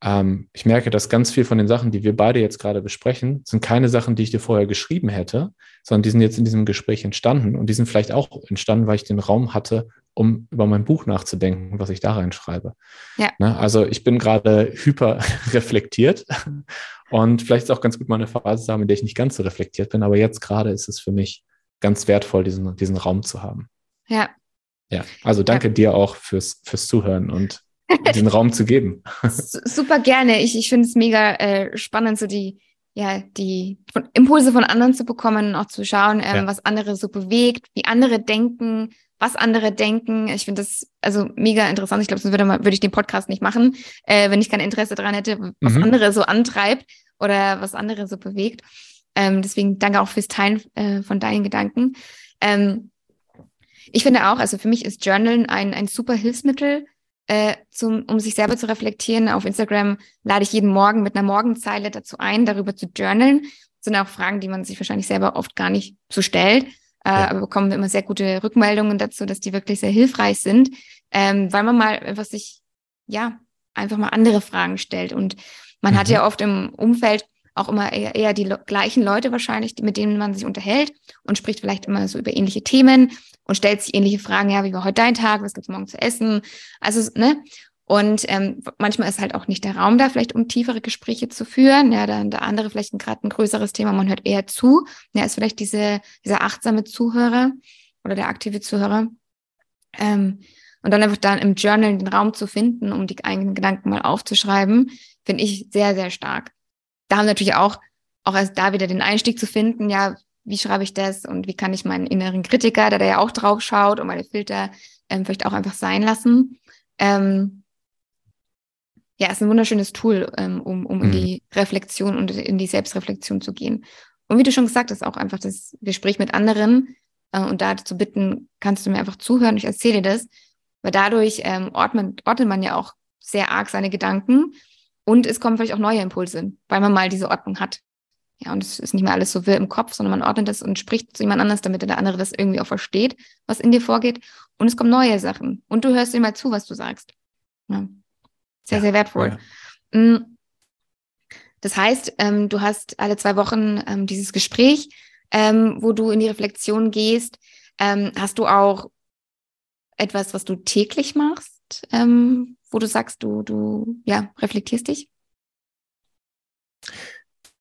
Ähm, ich merke, dass ganz viel von den Sachen, die wir beide jetzt gerade besprechen, sind keine Sachen, die ich dir vorher geschrieben hätte, sondern die sind jetzt in diesem Gespräch entstanden und die sind vielleicht auch entstanden, weil ich den Raum hatte, um über mein Buch nachzudenken, was ich da reinschreibe. Ja. Ne? Also ich bin gerade hyper reflektiert und vielleicht ist es auch ganz gut, mal eine Phase zu haben, in der ich nicht ganz so reflektiert bin, aber jetzt gerade ist es für mich ganz wertvoll, diesen, diesen Raum zu haben. Ja. Ja, also danke ja. dir auch fürs, fürs Zuhören und diesen Raum zu geben. Super gerne. Ich, ich finde es mega äh, spannend, so die, ja, die von Impulse von anderen zu bekommen, auch zu schauen, ähm, ja. was andere so bewegt, wie andere denken, was andere denken. Ich finde das also mega interessant. Ich glaube, sonst würde, man, würde ich den Podcast nicht machen, äh, wenn ich kein Interesse daran hätte, was mhm. andere so antreibt oder was andere so bewegt. Ähm, deswegen danke auch fürs Teilen äh, von deinen Gedanken. Ähm, ich finde auch, also für mich ist Journalen ein, ein super Hilfsmittel, äh, zum, um sich selber zu reflektieren. Auf Instagram lade ich jeden Morgen mit einer Morgenzeile dazu ein, darüber zu journalen. Das sind auch Fragen, die man sich wahrscheinlich selber oft gar nicht so stellt. Äh, ja. Aber bekommen immer sehr gute Rückmeldungen dazu, dass die wirklich sehr hilfreich sind, ähm, weil man mal einfach sich, ja, einfach mal andere Fragen stellt. Und man mhm. hat ja oft im Umfeld auch immer eher, eher die gleichen Leute wahrscheinlich, mit denen man sich unterhält und spricht vielleicht immer so über ähnliche Themen und stellt sich ähnliche Fragen, ja, wie war heute dein Tag, was gibt's morgen zu essen? Also, ne? Und ähm, manchmal ist halt auch nicht der Raum da, vielleicht um tiefere Gespräche zu führen. Ja, dann der andere vielleicht gerade ein größeres Thema, man hört eher zu. Ja, ist vielleicht diese, dieser achtsame Zuhörer oder der aktive Zuhörer. Ähm, und dann einfach dann im Journal den Raum zu finden, um die eigenen Gedanken mal aufzuschreiben, finde ich sehr, sehr stark. Da haben natürlich auch, auch erst da wieder den Einstieg zu finden, ja, wie schreibe ich das und wie kann ich meinen inneren Kritiker, der da ja auch drauf schaut und meine Filter ähm, vielleicht auch einfach sein lassen. Ähm, ja, ist ein wunderschönes Tool, ähm, um, um mhm. in die Reflexion und in die Selbstreflexion zu gehen. Und wie du schon gesagt hast, auch einfach das Gespräch mit anderen äh, und da zu bitten, kannst du mir einfach zuhören, ich erzähle dir das, weil dadurch ähm, ordnet, ordnet man ja auch sehr arg seine Gedanken und es kommen vielleicht auch neue Impulse, weil man mal diese Ordnung hat. Ja, und es ist nicht mehr alles so wirr im Kopf, sondern man ordnet das und spricht zu jemand anders, damit der andere das irgendwie auch versteht, was in dir vorgeht. Und es kommen neue Sachen. Und du hörst immer zu, was du sagst. Ja. Sehr, ja, sehr wertvoll. Ja. Mm. Das heißt, ähm, du hast alle zwei Wochen ähm, dieses Gespräch, ähm, wo du in die Reflexion gehst. Ähm, hast du auch etwas, was du täglich machst, ähm, wo du sagst, du, du ja, reflektierst dich?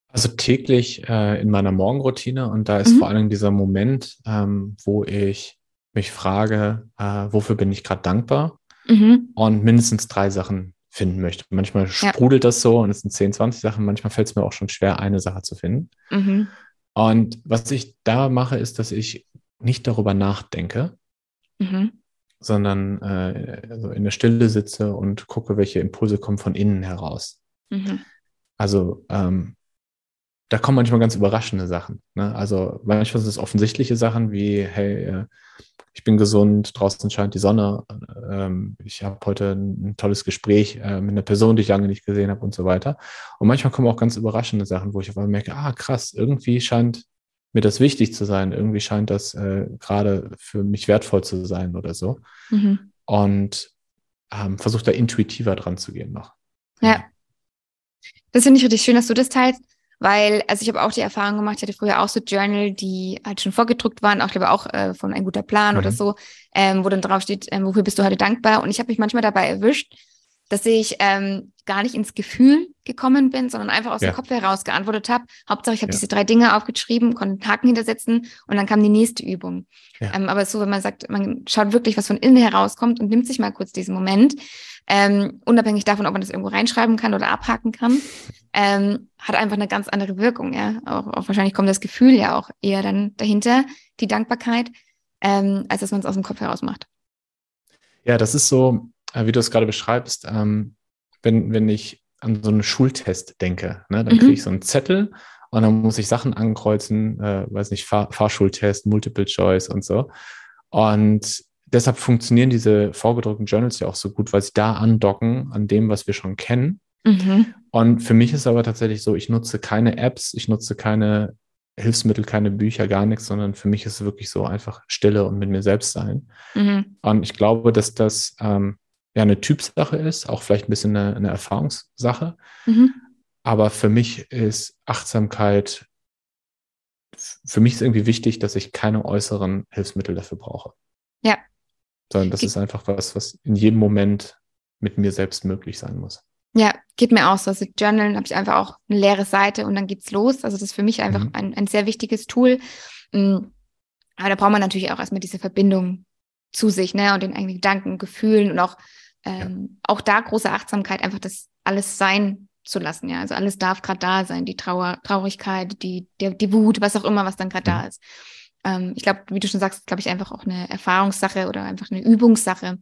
Also täglich äh, in meiner Morgenroutine und da ist mhm. vor allem dieser Moment, ähm, wo ich mich frage, äh, wofür bin ich gerade dankbar mhm. und mindestens drei Sachen finden möchte. Manchmal sprudelt ja. das so und es sind 10, 20 Sachen, manchmal fällt es mir auch schon schwer, eine Sache zu finden. Mhm. Und was ich da mache, ist, dass ich nicht darüber nachdenke, mhm. Sondern äh, also in der Stille sitze und gucke, welche Impulse kommen von innen heraus. Mhm. Also ähm, da kommen manchmal ganz überraschende Sachen. Ne? Also manchmal sind es offensichtliche Sachen wie, hey, äh, ich bin gesund, draußen scheint die Sonne, ähm, ich habe heute ein, tolles Gespräch äh, mit einer Person, die ich lange nicht gesehen habe und so weiter. Und manchmal kommen auch ganz überraschende Sachen, wo ich auf einmal merke, ah krass, irgendwie scheint mir das wichtig zu sein, irgendwie scheint das äh, gerade für mich wertvoll zu sein oder so. Mhm. Und ähm, versuche da intuitiver dran zu gehen noch. Ja. Das finde ich richtig schön, dass du das teilst. Weil, also ich habe auch die Erfahrung gemacht, ich hatte früher auch so Journal, die halt schon vorgedruckt waren, auch glaube auch äh, von ein guter Plan mhm. oder so, ähm, wo dann drauf steht, ähm, wofür bist du heute dankbar? Und ich habe mich manchmal dabei erwischt, dass ich ähm, gar nicht ins Gefühl gekommen bin, sondern einfach aus ja. dem Kopf heraus geantwortet habe. Hauptsache, ich habe ja. diese drei Dinge aufgeschrieben, konnte einen Haken hintersetzen und dann kam die nächste Übung. Ja. Ähm, aber so, wenn man sagt, man schaut wirklich, was von innen herauskommt und nimmt sich mal kurz diesen Moment, ähm, unabhängig davon, ob man das irgendwo reinschreiben kann oder abhaken kann, ähm, hat einfach eine ganz andere Wirkung. Ja, auch, auch, wahrscheinlich kommt das Gefühl ja auch eher dann dahinter, die Dankbarkeit, ähm, als dass man es aus dem Kopf heraus macht. Ja, das ist so, wie du es gerade beschreibst, ähm, wenn, wenn ich an so einen Schultest denke, ne, dann mhm. kriege ich so einen Zettel und dann muss ich Sachen ankreuzen, äh, weiß nicht, Fahr Fahrschultest, Multiple Choice und so. Und deshalb funktionieren diese vorgedruckten Journals ja auch so gut, weil sie da andocken an dem, was wir schon kennen. Mhm. Und für mich ist aber tatsächlich so, ich nutze keine Apps, ich nutze keine Hilfsmittel, keine Bücher, gar nichts, sondern für mich ist es wirklich so einfach Stille und mit mir selbst sein. Mhm. Und ich glaube, dass das ähm, ja eine Typsache ist, auch vielleicht ein bisschen eine, eine Erfahrungssache. Mhm. Aber für mich ist Achtsamkeit, für mich ist irgendwie wichtig, dass ich keine äußeren Hilfsmittel dafür brauche. Ja, sondern das Ge ist einfach was, was in jedem Moment mit mir selbst möglich sein muss. Ja, geht mir auch so. Also Journalen habe ich einfach auch eine leere Seite und dann geht's los. Also das ist für mich einfach mhm. ein, ein sehr wichtiges Tool. Mm, aber da braucht man natürlich auch erstmal diese Verbindung zu sich, ne, und den eigenen Gedanken, Gefühlen und auch, ähm, ja. auch da große Achtsamkeit, einfach das alles sein zu lassen, ja. Also alles darf gerade da sein, die Trauer, Traurigkeit, die, der, die Wut, was auch immer, was dann gerade mhm. da ist ähm, ich glaube, wie du schon sagst, glaube ich, einfach auch eine Erfahrungssache oder einfach eine Übungssache,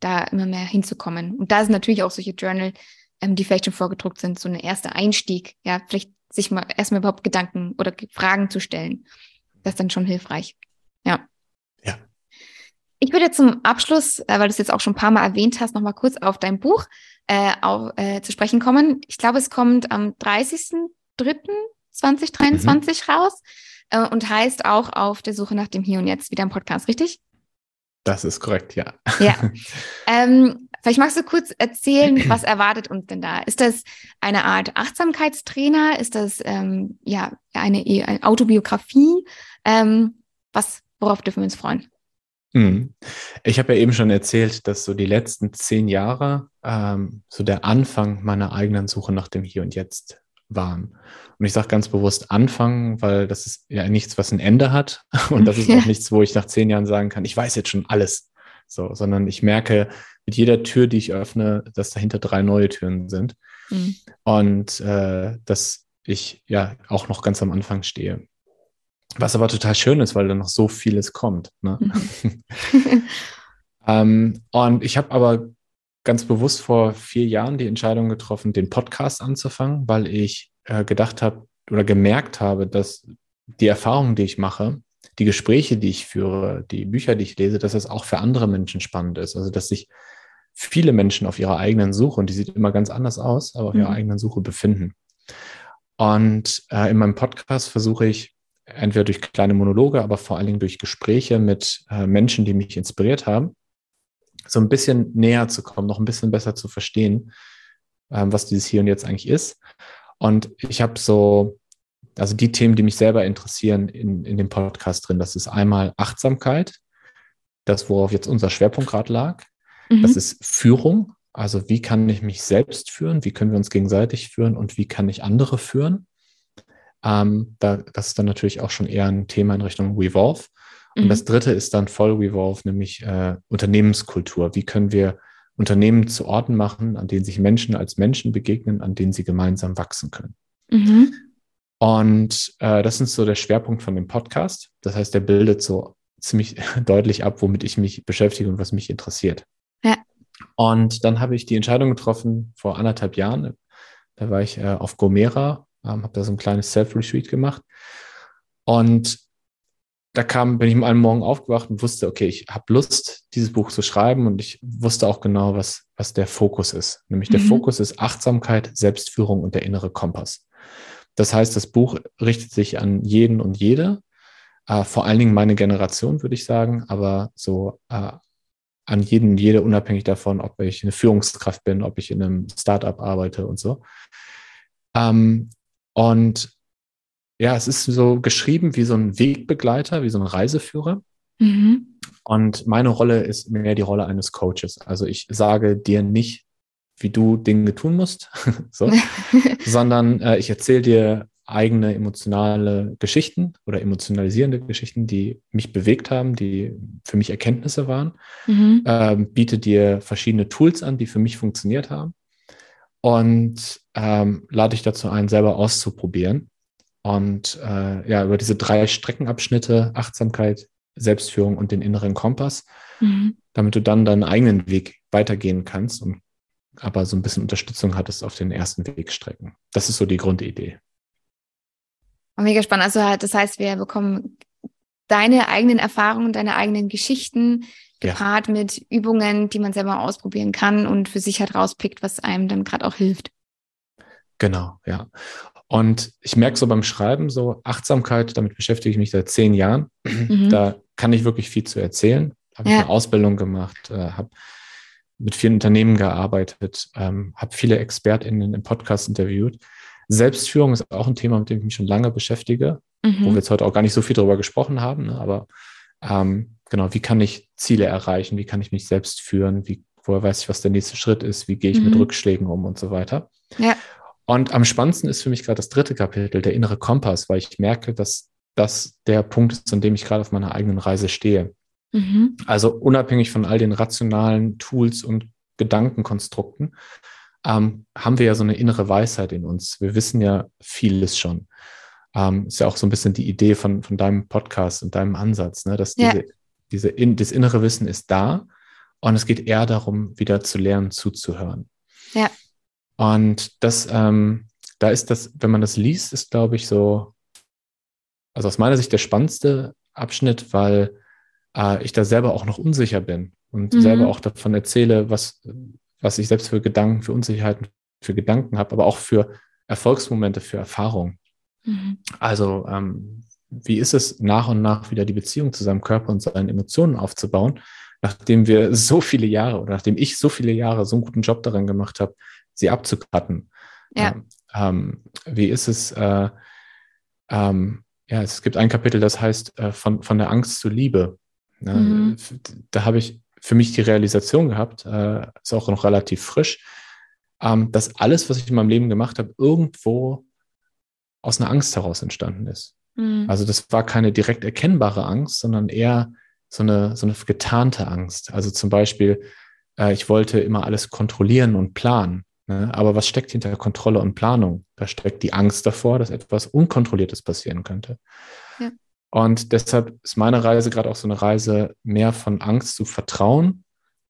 da immer mehr hinzukommen. Und da sind natürlich auch solche Journal, ähm, die vielleicht schon vorgedruckt sind, so ein erster Einstieg, ja, vielleicht sich mal erstmal überhaupt Gedanken oder Fragen zu stellen. Das ist dann schon hilfreich. Ja. Ich würde zum Abschluss, äh, weil du es jetzt auch schon ein paar Mal erwähnt hast, nochmal kurz auf dein Buch äh, auf, äh, zu sprechen kommen. Ich glaube, es kommt am 30.03.2023 mhm. raus äh, und heißt auch auf der Suche nach dem Hier und Jetzt wieder im Podcast, richtig? Das ist korrekt, ja. Ja. Ähm, vielleicht magst du kurz erzählen, was erwartet uns denn da? Ist das eine Art Achtsamkeitstrainer? Ist das ähm, ja eine, eine Autobiografie? Ähm, was, worauf dürfen wir uns freuen? Hm. Ich habe ja eben schon erzählt, dass so die letzten zehn Jahre ähm, so der Anfang meiner eigenen Suche nach dem Hier und Jetzt waren. Und ich sage ganz bewusst Anfang, weil das ist ja nichts, was ein Ende hat. Und das ist auch nichts, wo ich nach zehn Jahren sagen kann, ich weiß jetzt schon alles. So, sondern ich merke mit jeder Tür, die ich öffne, dass dahinter drei neue Türen sind. Mhm. Und äh, dass ich ja auch noch ganz am Anfang stehe. Was aber total schön ist, weil da noch so vieles kommt. Ne? Mhm. ähm, und ich habe aber ganz bewusst vor vier Jahren die Entscheidung getroffen, den Podcast anzufangen, weil ich äh, gedacht habe oder gemerkt habe, dass die Erfahrungen, die ich mache, die Gespräche, die ich führe, die Bücher, die ich lese, dass das auch für andere Menschen spannend ist. Also dass sich viele Menschen auf ihrer eigenen Suche, und die sieht immer ganz anders aus, aber auf ihrer mhm. eigenen Suche befinden. Und äh, in meinem Podcast versuche ich entweder durch kleine Monologe, aber vor allen Dingen durch Gespräche mit äh, Menschen, die mich inspiriert haben, so ein bisschen näher zu kommen, noch ein bisschen besser zu verstehen, ähm, was dieses Hier und Jetzt eigentlich ist. Und ich habe so, also die Themen, die mich selber interessieren in, in dem Podcast drin, das ist einmal Achtsamkeit, das, worauf jetzt unser Schwerpunkt gerade lag. Mhm. Das ist Führung, also wie kann ich mich selbst führen, wie können wir uns gegenseitig führen und wie kann ich andere führen. Ähm, da, das ist dann natürlich auch schon eher ein Thema in Richtung Revolve. Und mhm. das dritte ist dann voll Revolve, nämlich äh, Unternehmenskultur. Wie können wir Unternehmen zu Orten machen, an denen sich Menschen als Menschen begegnen, an denen sie gemeinsam wachsen können? Mhm. Und äh, das ist so der Schwerpunkt von dem Podcast. Das heißt, der bildet so ziemlich deutlich ab, womit ich mich beschäftige und was mich interessiert. Ja. Und dann habe ich die Entscheidung getroffen vor anderthalb Jahren. Da war ich äh, auf Gomera ähm, habe da so ein kleines Self-Retreat gemacht. Und da kam, bin ich am Morgen aufgewacht und wusste, okay, ich habe Lust, dieses Buch zu schreiben und ich wusste auch genau, was, was der Fokus ist. Nämlich der mhm. Fokus ist Achtsamkeit, Selbstführung und der innere Kompass. Das heißt, das Buch richtet sich an jeden und jede, äh, vor allen Dingen meine Generation, würde ich sagen, aber so äh, an jeden und jede, unabhängig davon, ob ich eine Führungskraft bin, ob ich in einem Startup arbeite und so. Ähm, und ja, es ist so geschrieben wie so ein Wegbegleiter, wie so ein Reiseführer. Mhm. Und meine Rolle ist mehr die Rolle eines Coaches. Also ich sage dir nicht, wie du Dinge tun musst, so, sondern äh, ich erzähle dir eigene emotionale Geschichten oder emotionalisierende Geschichten, die mich bewegt haben, die für mich Erkenntnisse waren, mhm. ähm, biete dir verschiedene Tools an, die für mich funktioniert haben und ähm, lade ich dazu ein, selber auszuprobieren. Und äh, ja, über diese drei Streckenabschnitte, Achtsamkeit, Selbstführung und den inneren Kompass, mhm. damit du dann deinen eigenen Weg weitergehen kannst und aber so ein bisschen Unterstützung hattest auf den ersten Wegstrecken. Das ist so die Grundidee. Mega spannend. Also das heißt, wir bekommen deine eigenen Erfahrungen, deine eigenen Geschichten, gepaart ja. mit Übungen, die man selber ausprobieren kann und für sich halt rauspickt, was einem dann gerade auch hilft. Genau, ja. Und ich merke so beim Schreiben so Achtsamkeit, damit beschäftige ich mich seit zehn Jahren. Mhm. Da kann ich wirklich viel zu erzählen. Habe ja. eine Ausbildung gemacht, äh, habe mit vielen Unternehmen gearbeitet, ähm, habe viele ExpertInnen im Podcast interviewt. Selbstführung ist auch ein Thema, mit dem ich mich schon lange beschäftige, mhm. wo wir jetzt heute auch gar nicht so viel darüber gesprochen haben, ne? aber ähm, genau, wie kann ich Ziele erreichen, wie kann ich mich selbst führen, wie, woher weiß ich, was der nächste Schritt ist, wie gehe ich mhm. mit Rückschlägen um und so weiter. Ja. Und am spannendsten ist für mich gerade das dritte Kapitel, der innere Kompass, weil ich merke, dass das der Punkt ist, an dem ich gerade auf meiner eigenen Reise stehe. Mhm. Also unabhängig von all den rationalen Tools und Gedankenkonstrukten, ähm, haben wir ja so eine innere Weisheit in uns. Wir wissen ja vieles schon. Ähm, ist ja auch so ein bisschen die Idee von, von deinem Podcast und deinem Ansatz, ne? dass ja diese in, das innere Wissen ist da und es geht eher darum, wieder zu lernen, zuzuhören. Ja. Und das, ähm, da ist das, wenn man das liest, ist, glaube ich, so, also aus meiner Sicht der spannendste Abschnitt, weil äh, ich da selber auch noch unsicher bin und mhm. selber auch davon erzähle, was, was ich selbst für Gedanken, für Unsicherheiten, für Gedanken habe, aber auch für Erfolgsmomente, für Erfahrungen. Mhm. Also ähm, wie ist es, nach und nach wieder die Beziehung zu seinem Körper und seinen Emotionen aufzubauen, nachdem wir so viele Jahre oder nachdem ich so viele Jahre so einen guten Job daran gemacht habe, sie abzucutten. Ja. Ähm, ähm, wie ist es, äh, ähm, ja, es gibt ein Kapitel, das heißt äh, von, von der Angst zur Liebe. Ne? Mhm. Da habe ich für mich die Realisation gehabt, äh, ist auch noch relativ frisch, ähm, dass alles, was ich in meinem Leben gemacht habe, irgendwo aus einer Angst heraus entstanden ist. Mhm. Also das war keine direkt erkennbare Angst, sondern eher so eine, so eine getarnte Angst. Also zum Beispiel, äh, ich wollte immer alles kontrollieren und planen. Ne? Aber was steckt hinter Kontrolle und Planung? Da steckt die Angst davor, dass etwas Unkontrolliertes passieren könnte. Ja. Und deshalb ist meine Reise gerade auch so eine Reise mehr von Angst zu Vertrauen,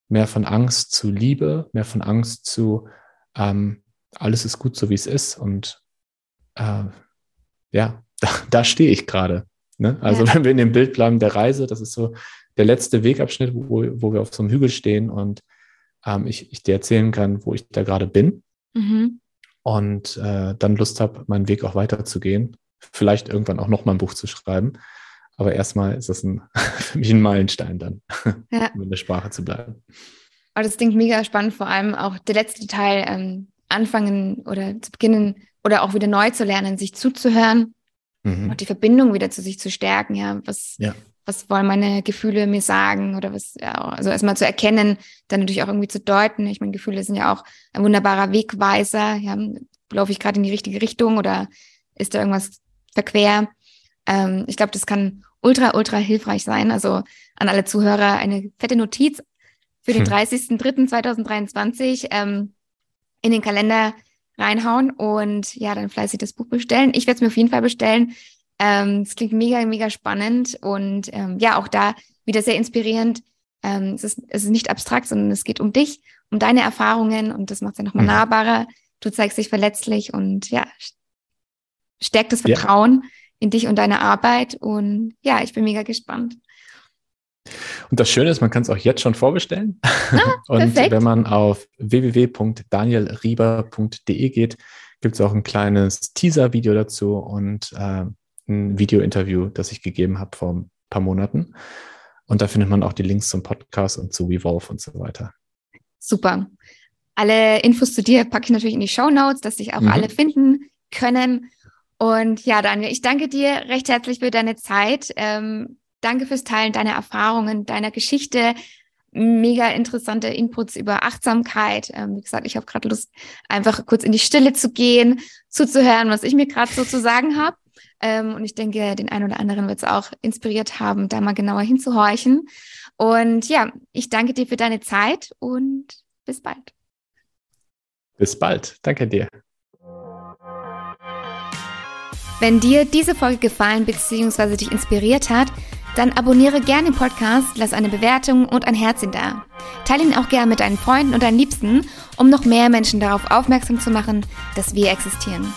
mehr von Angst zu Liebe, mehr von Angst zu ähm, alles ist gut so, wie es ist. Und äh, ja, da, da stehe ich gerade. Ne? Also ja. wenn wir in dem Bild bleiben der Reise, das ist so der letzte Wegabschnitt, wo, wo wir auf so einem Hügel stehen und ähm, ich, ich dir erzählen kann, wo ich da gerade bin. Mhm. Und äh, dann Lust habe, meinen Weg auch weiterzugehen. Vielleicht irgendwann auch noch mal ein Buch zu schreiben. Aber erstmal ist das ein, für mich ein Meilenstein dann, ja. um in der Sprache zu bleiben. Aber das klingt mega spannend, vor allem auch der letzte Teil, ähm, anfangen oder zu beginnen oder auch wieder neu zu lernen, sich zuzuhören mhm. und die Verbindung wieder zu sich zu stärken. Ja, was, ja. was wollen meine Gefühle mir sagen oder was, ja, also erstmal zu erkennen, dann natürlich auch irgendwie zu deuten. Ich meine, Gefühle sind ja auch ein wunderbarer Wegweiser. Ja, laufe ich gerade in die richtige Richtung oder ist da irgendwas verquer? Ähm, ich glaube, das kann ultra, ultra hilfreich sein. Also an alle Zuhörer eine fette Notiz für den hm. 30.03.2023 ähm, in den Kalender reinhauen und ja, dann fleißig das Buch bestellen. Ich werde es mir auf jeden Fall bestellen. Ähm, es klingt mega, mega spannend und ähm, ja, auch da wieder sehr inspirierend. Ähm, es, ist, es ist nicht abstrakt, sondern es geht um dich, um deine Erfahrungen und das macht es ja nochmal mhm. nahbarer. Du zeigst dich verletzlich und ja, stärkt das Vertrauen ja. in dich und deine Arbeit und ja, ich bin mega gespannt. Und das Schöne ist, man kann es auch jetzt schon vorbestellen. Ah, und wenn man auf www.danielrieber.de geht, gibt es auch ein kleines Teaser-Video dazu und äh, ein Video-Interview, das ich gegeben habe vor ein paar Monaten. Und da findet man auch die Links zum Podcast und zu Revolve und so weiter. Super. Alle Infos zu dir packe ich natürlich in die Show Notes, dass sich auch mhm. alle finden können. Und ja, Daniel, ich danke dir recht herzlich für deine Zeit. Ähm, Danke fürs Teilen deiner Erfahrungen, deiner Geschichte. Mega interessante Inputs über Achtsamkeit. Ähm, wie gesagt, ich habe gerade Lust, einfach kurz in die Stille zu gehen, zuzuhören, was ich mir gerade so zu sagen habe. Ähm, und ich denke, den einen oder anderen wird es auch inspiriert haben, da mal genauer hinzuhorchen. Und ja, ich danke dir für deine Zeit und bis bald. Bis bald. Danke dir. Wenn dir diese Folge gefallen bzw. dich inspiriert hat, dann abonniere gerne den Podcast, lass eine Bewertung und ein Herzchen da. Teile ihn auch gerne mit deinen Freunden und deinen Liebsten, um noch mehr Menschen darauf aufmerksam zu machen, dass wir existieren.